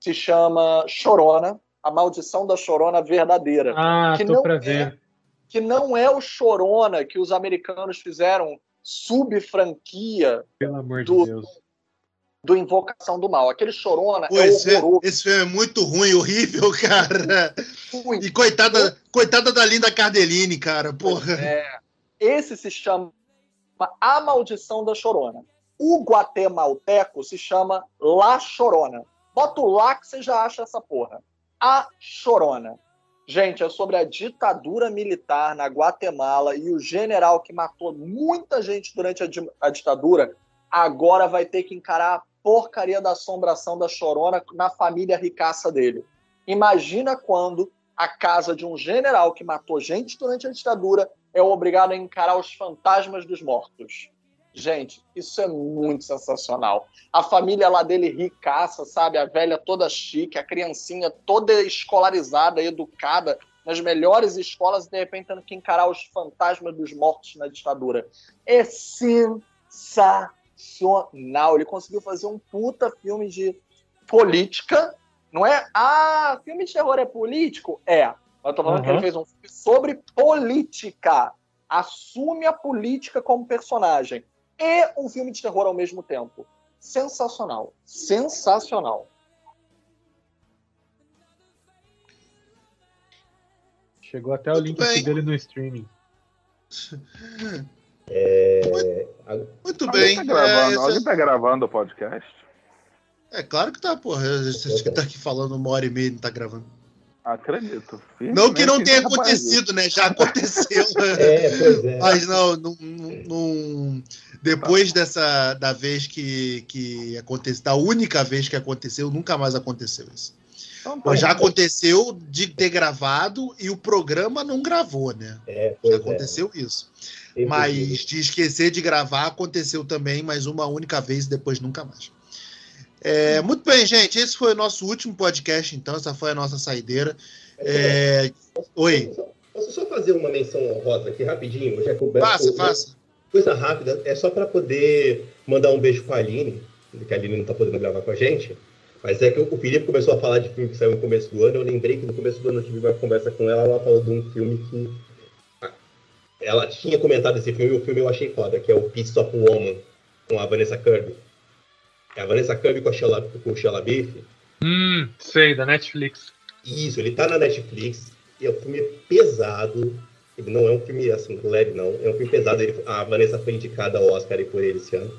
se chama Chorona, a Maldição da Chorona Verdadeira. Ah, que tô não pra é, ver. Que não é o Chorona que os americanos fizeram sub-franquia Pelo amor do, de Deus. do Invocação do Mal. Aquele Chorona Pô, é esse, horroroso. esse filme é muito ruim, horrível, cara. Muito. E coitada, coitada da Linda Cardellini, cara, porra. É, esse se chama A Maldição da Chorona. O guatemalteco se chama La Chorona. Bota o lá que você já acha essa porra. A Chorona. Gente, é sobre a ditadura militar na Guatemala e o general que matou muita gente durante a, a ditadura agora vai ter que encarar a porcaria da assombração da Chorona na família ricaça dele. Imagina quando a casa de um general que matou gente durante a ditadura é obrigado a encarar os fantasmas dos mortos. Gente, isso é muito sensacional. A família lá dele ricaça, sabe? A velha toda chique, a criancinha toda escolarizada, educada, nas melhores escolas e de repente tendo que encarar os fantasmas dos mortos na ditadura. É sensacional. Ele conseguiu fazer um puta filme de política. Não é? Ah, filme de terror é político? É. Eu tô falando uhum. que ele fez um filme sobre política. Assume a política como personagem. E um filme de terror ao mesmo tempo. Sensacional. Sensacional. Chegou até o link dele no streaming. É... Muito bem. Tá gravando, é, alguém tá gravando o podcast? É claro que tá, porra. Você tá aqui falando uma hora e meia e não tá gravando. Acredito. Não que não tenha acontecido, né? Já aconteceu. é, pois é. Mas não, não, não, depois dessa da vez que, que aconteceu, da única vez que aconteceu, nunca mais aconteceu isso. Então, tá já aconteceu de ter gravado e o programa não gravou, né? É, já é. aconteceu é. isso. Mas de esquecer de gravar aconteceu também, mas uma única vez e depois nunca mais. É, muito bem, gente. Esse foi o nosso último podcast, então. Essa foi a nossa saideira. É... Oi. Posso só fazer uma menção honrosa aqui rapidinho? Já que faça, faça. Coisa rápida, é só para poder mandar um beijo para a Aline, que a Aline não está podendo gravar com a gente. Mas é que o Felipe começou a falar de filme que saiu no começo do ano. Eu lembrei que no começo do ano eu tive uma conversa com ela. Ela falou de um filme que. Ela tinha comentado esse filme e o filme eu achei foda, que é o Piece of Woman, com a Vanessa Kirby. É a Vanessa Kirby com, a Sheila, com o Sheila Biff. Hum, sei, da Netflix. Isso, ele tá na Netflix. E é um filme pesado. Ele não é um filme assim, leve, não. É um filme pesado. Ele, a Vanessa foi indicada ao Oscar por ele esse ano.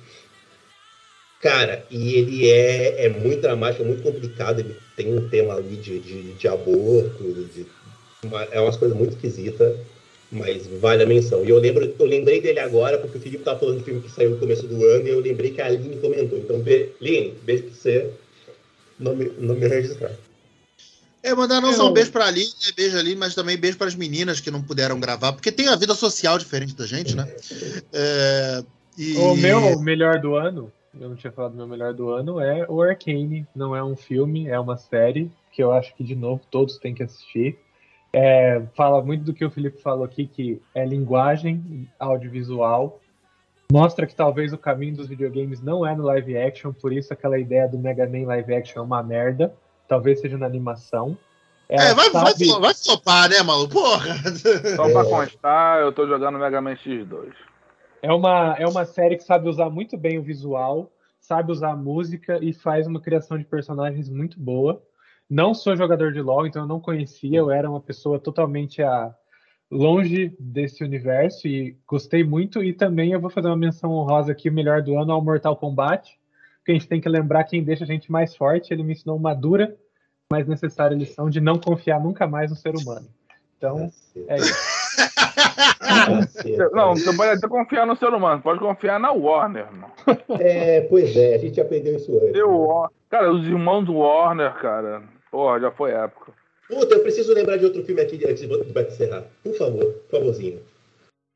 Cara, e ele é, é muito dramático, é muito complicado. Ele tem um tema ali de, de, de aborto, de, uma, é umas coisas muito esquisitas, mas vale a menção. E eu lembro, eu lembrei dele agora, porque o Felipe estava falando do filme que saiu no começo do ano, e eu lembrei que a Aline comentou. Então, Aline, beijo pra você, não me, não me registrar. É, mandar não só um beijo pra Aline, né, beijo ali, mas também beijo para as meninas que não puderam gravar, porque tem a vida social diferente da gente, né? É, e... O meu melhor do ano eu não tinha falado meu melhor do ano, é o Arcane. Não é um filme, é uma série que eu acho que, de novo, todos têm que assistir. É, fala muito do que o Felipe falou aqui, que é linguagem audiovisual. Mostra que talvez o caminho dos videogames não é no live action, por isso aquela ideia do Mega Man live action é uma merda. Talvez seja na animação. É, é vai, sabe... vai, vai flopar, né, maluco? Porra! Só pra constar, eu tô jogando Mega Man X2. É uma, é uma série que sabe usar muito bem o visual, sabe usar a música e faz uma criação de personagens muito boa. Não sou jogador de LoL, então eu não conhecia, eu era uma pessoa totalmente a, longe desse universo e gostei muito. E também eu vou fazer uma menção honrosa aqui, o melhor do ano ao Mortal Kombat, porque a gente tem que lembrar quem deixa a gente mais forte. Ele me ensinou uma dura, mas necessária lição de não confiar nunca mais no ser humano. Então, é isso. não, você pode até confiar no ser humano, pode confiar na Warner, irmão. É, pois é, a gente aprendeu isso antes. Eu, cara, os irmãos do Warner, cara, porra, já foi época. Puta, eu preciso lembrar de outro filme aqui antes de encerrar. Por favor, por favorzinho.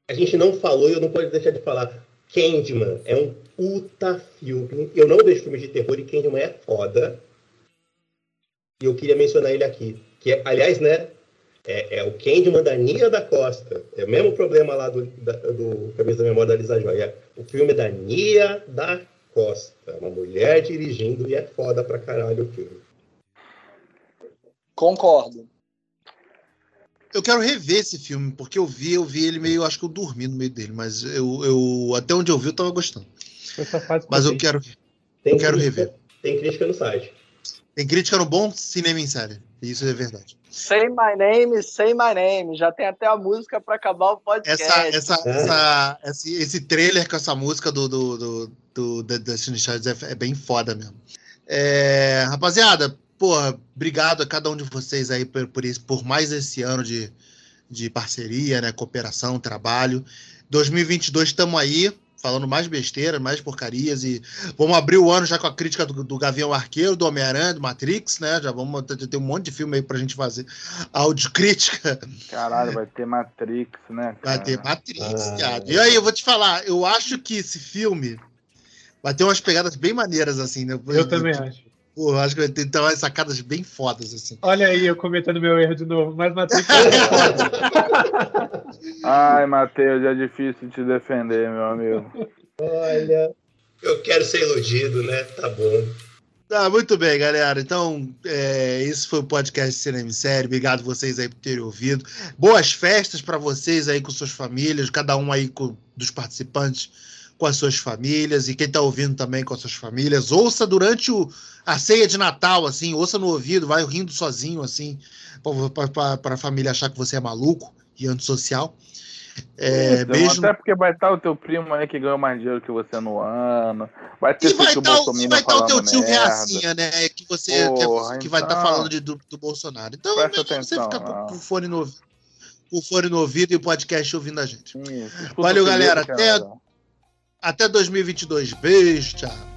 A gente não falou e eu não posso deixar de falar. Candyman é um puta filme. Eu não vejo filmes de terror e Candyman é foda. E eu queria mencionar ele aqui. Que, é, aliás, né, é, é, o Candyman da Nia da Costa. É o mesmo problema lá do, da, do Cabeça da Memória da Lisa Joy. É o filme da Nia da Costa. Uma mulher dirigindo e é foda pra caralho o filme. Concordo. Eu quero rever esse filme, porque eu vi, eu vi ele meio, acho que eu dormi no meio dele, mas eu, eu até onde eu vi eu tava gostando. Mas eu quero, tem eu quero rever. Tem crítica no site. Tem crítica no bom cinema em série. Isso é verdade. Say My Name, Say My Name. Já tem até a música para acabar o podcast. Essa, essa, é. essa, esse, esse trailer com essa música do, do, do, do, do Destiny Child é, é, bem foda mesmo. É, rapaziada, porra, obrigado a cada um de vocês aí por, por, isso, por mais esse ano de, de parceria, né, cooperação, trabalho. 2022 estamos aí falando mais besteira, mais porcarias e vamos abrir o ano já com a crítica do, do Gavião Arqueiro, do Homem-Aranha, do Matrix, né? Já vamos ter um monte de filme aí pra gente fazer áudio crítica. Caralho, vai ter Matrix, né? Cara? Vai ter Matrix, ah, E aí, eu vou te falar, eu acho que esse filme vai ter umas pegadas bem maneiras assim, né? Eu também acho. Pô, acho que vai ter então, umas sacadas bem fodas, assim. Olha aí, eu cometendo meu erro de novo, mas Matrix Ai, Matheus, é difícil te defender, meu amigo. Olha, eu quero ser iludido, né? Tá bom. Tá, muito bem, galera. Então, é, esse foi o podcast Cinema em Série. Obrigado vocês aí por terem ouvido. Boas festas para vocês aí com suas famílias, cada um aí com, dos participantes com as suas famílias e quem tá ouvindo também com as suas famílias. Ouça durante o, a ceia de Natal, assim, ouça no ouvido, vai rindo sozinho, assim, para a família achar que você é maluco e antissocial. É, Então, mesmo... Até porque vai estar o teu primo aí que ganhou mais dinheiro que você no ano. Vai ter E vai estar o, vai tá o teu falando tio merda. Reacinha, né? Que você que é- Porra, que, vai estar então. falando de- do, do Bolsonaro. Então Presta melhor você atenção, ficar com, o fone no, com o fone no ouvido e o podcast ouvindo a gente. Isso, Valeu, galera. que Até-. Até 2022. Beijo, tchau.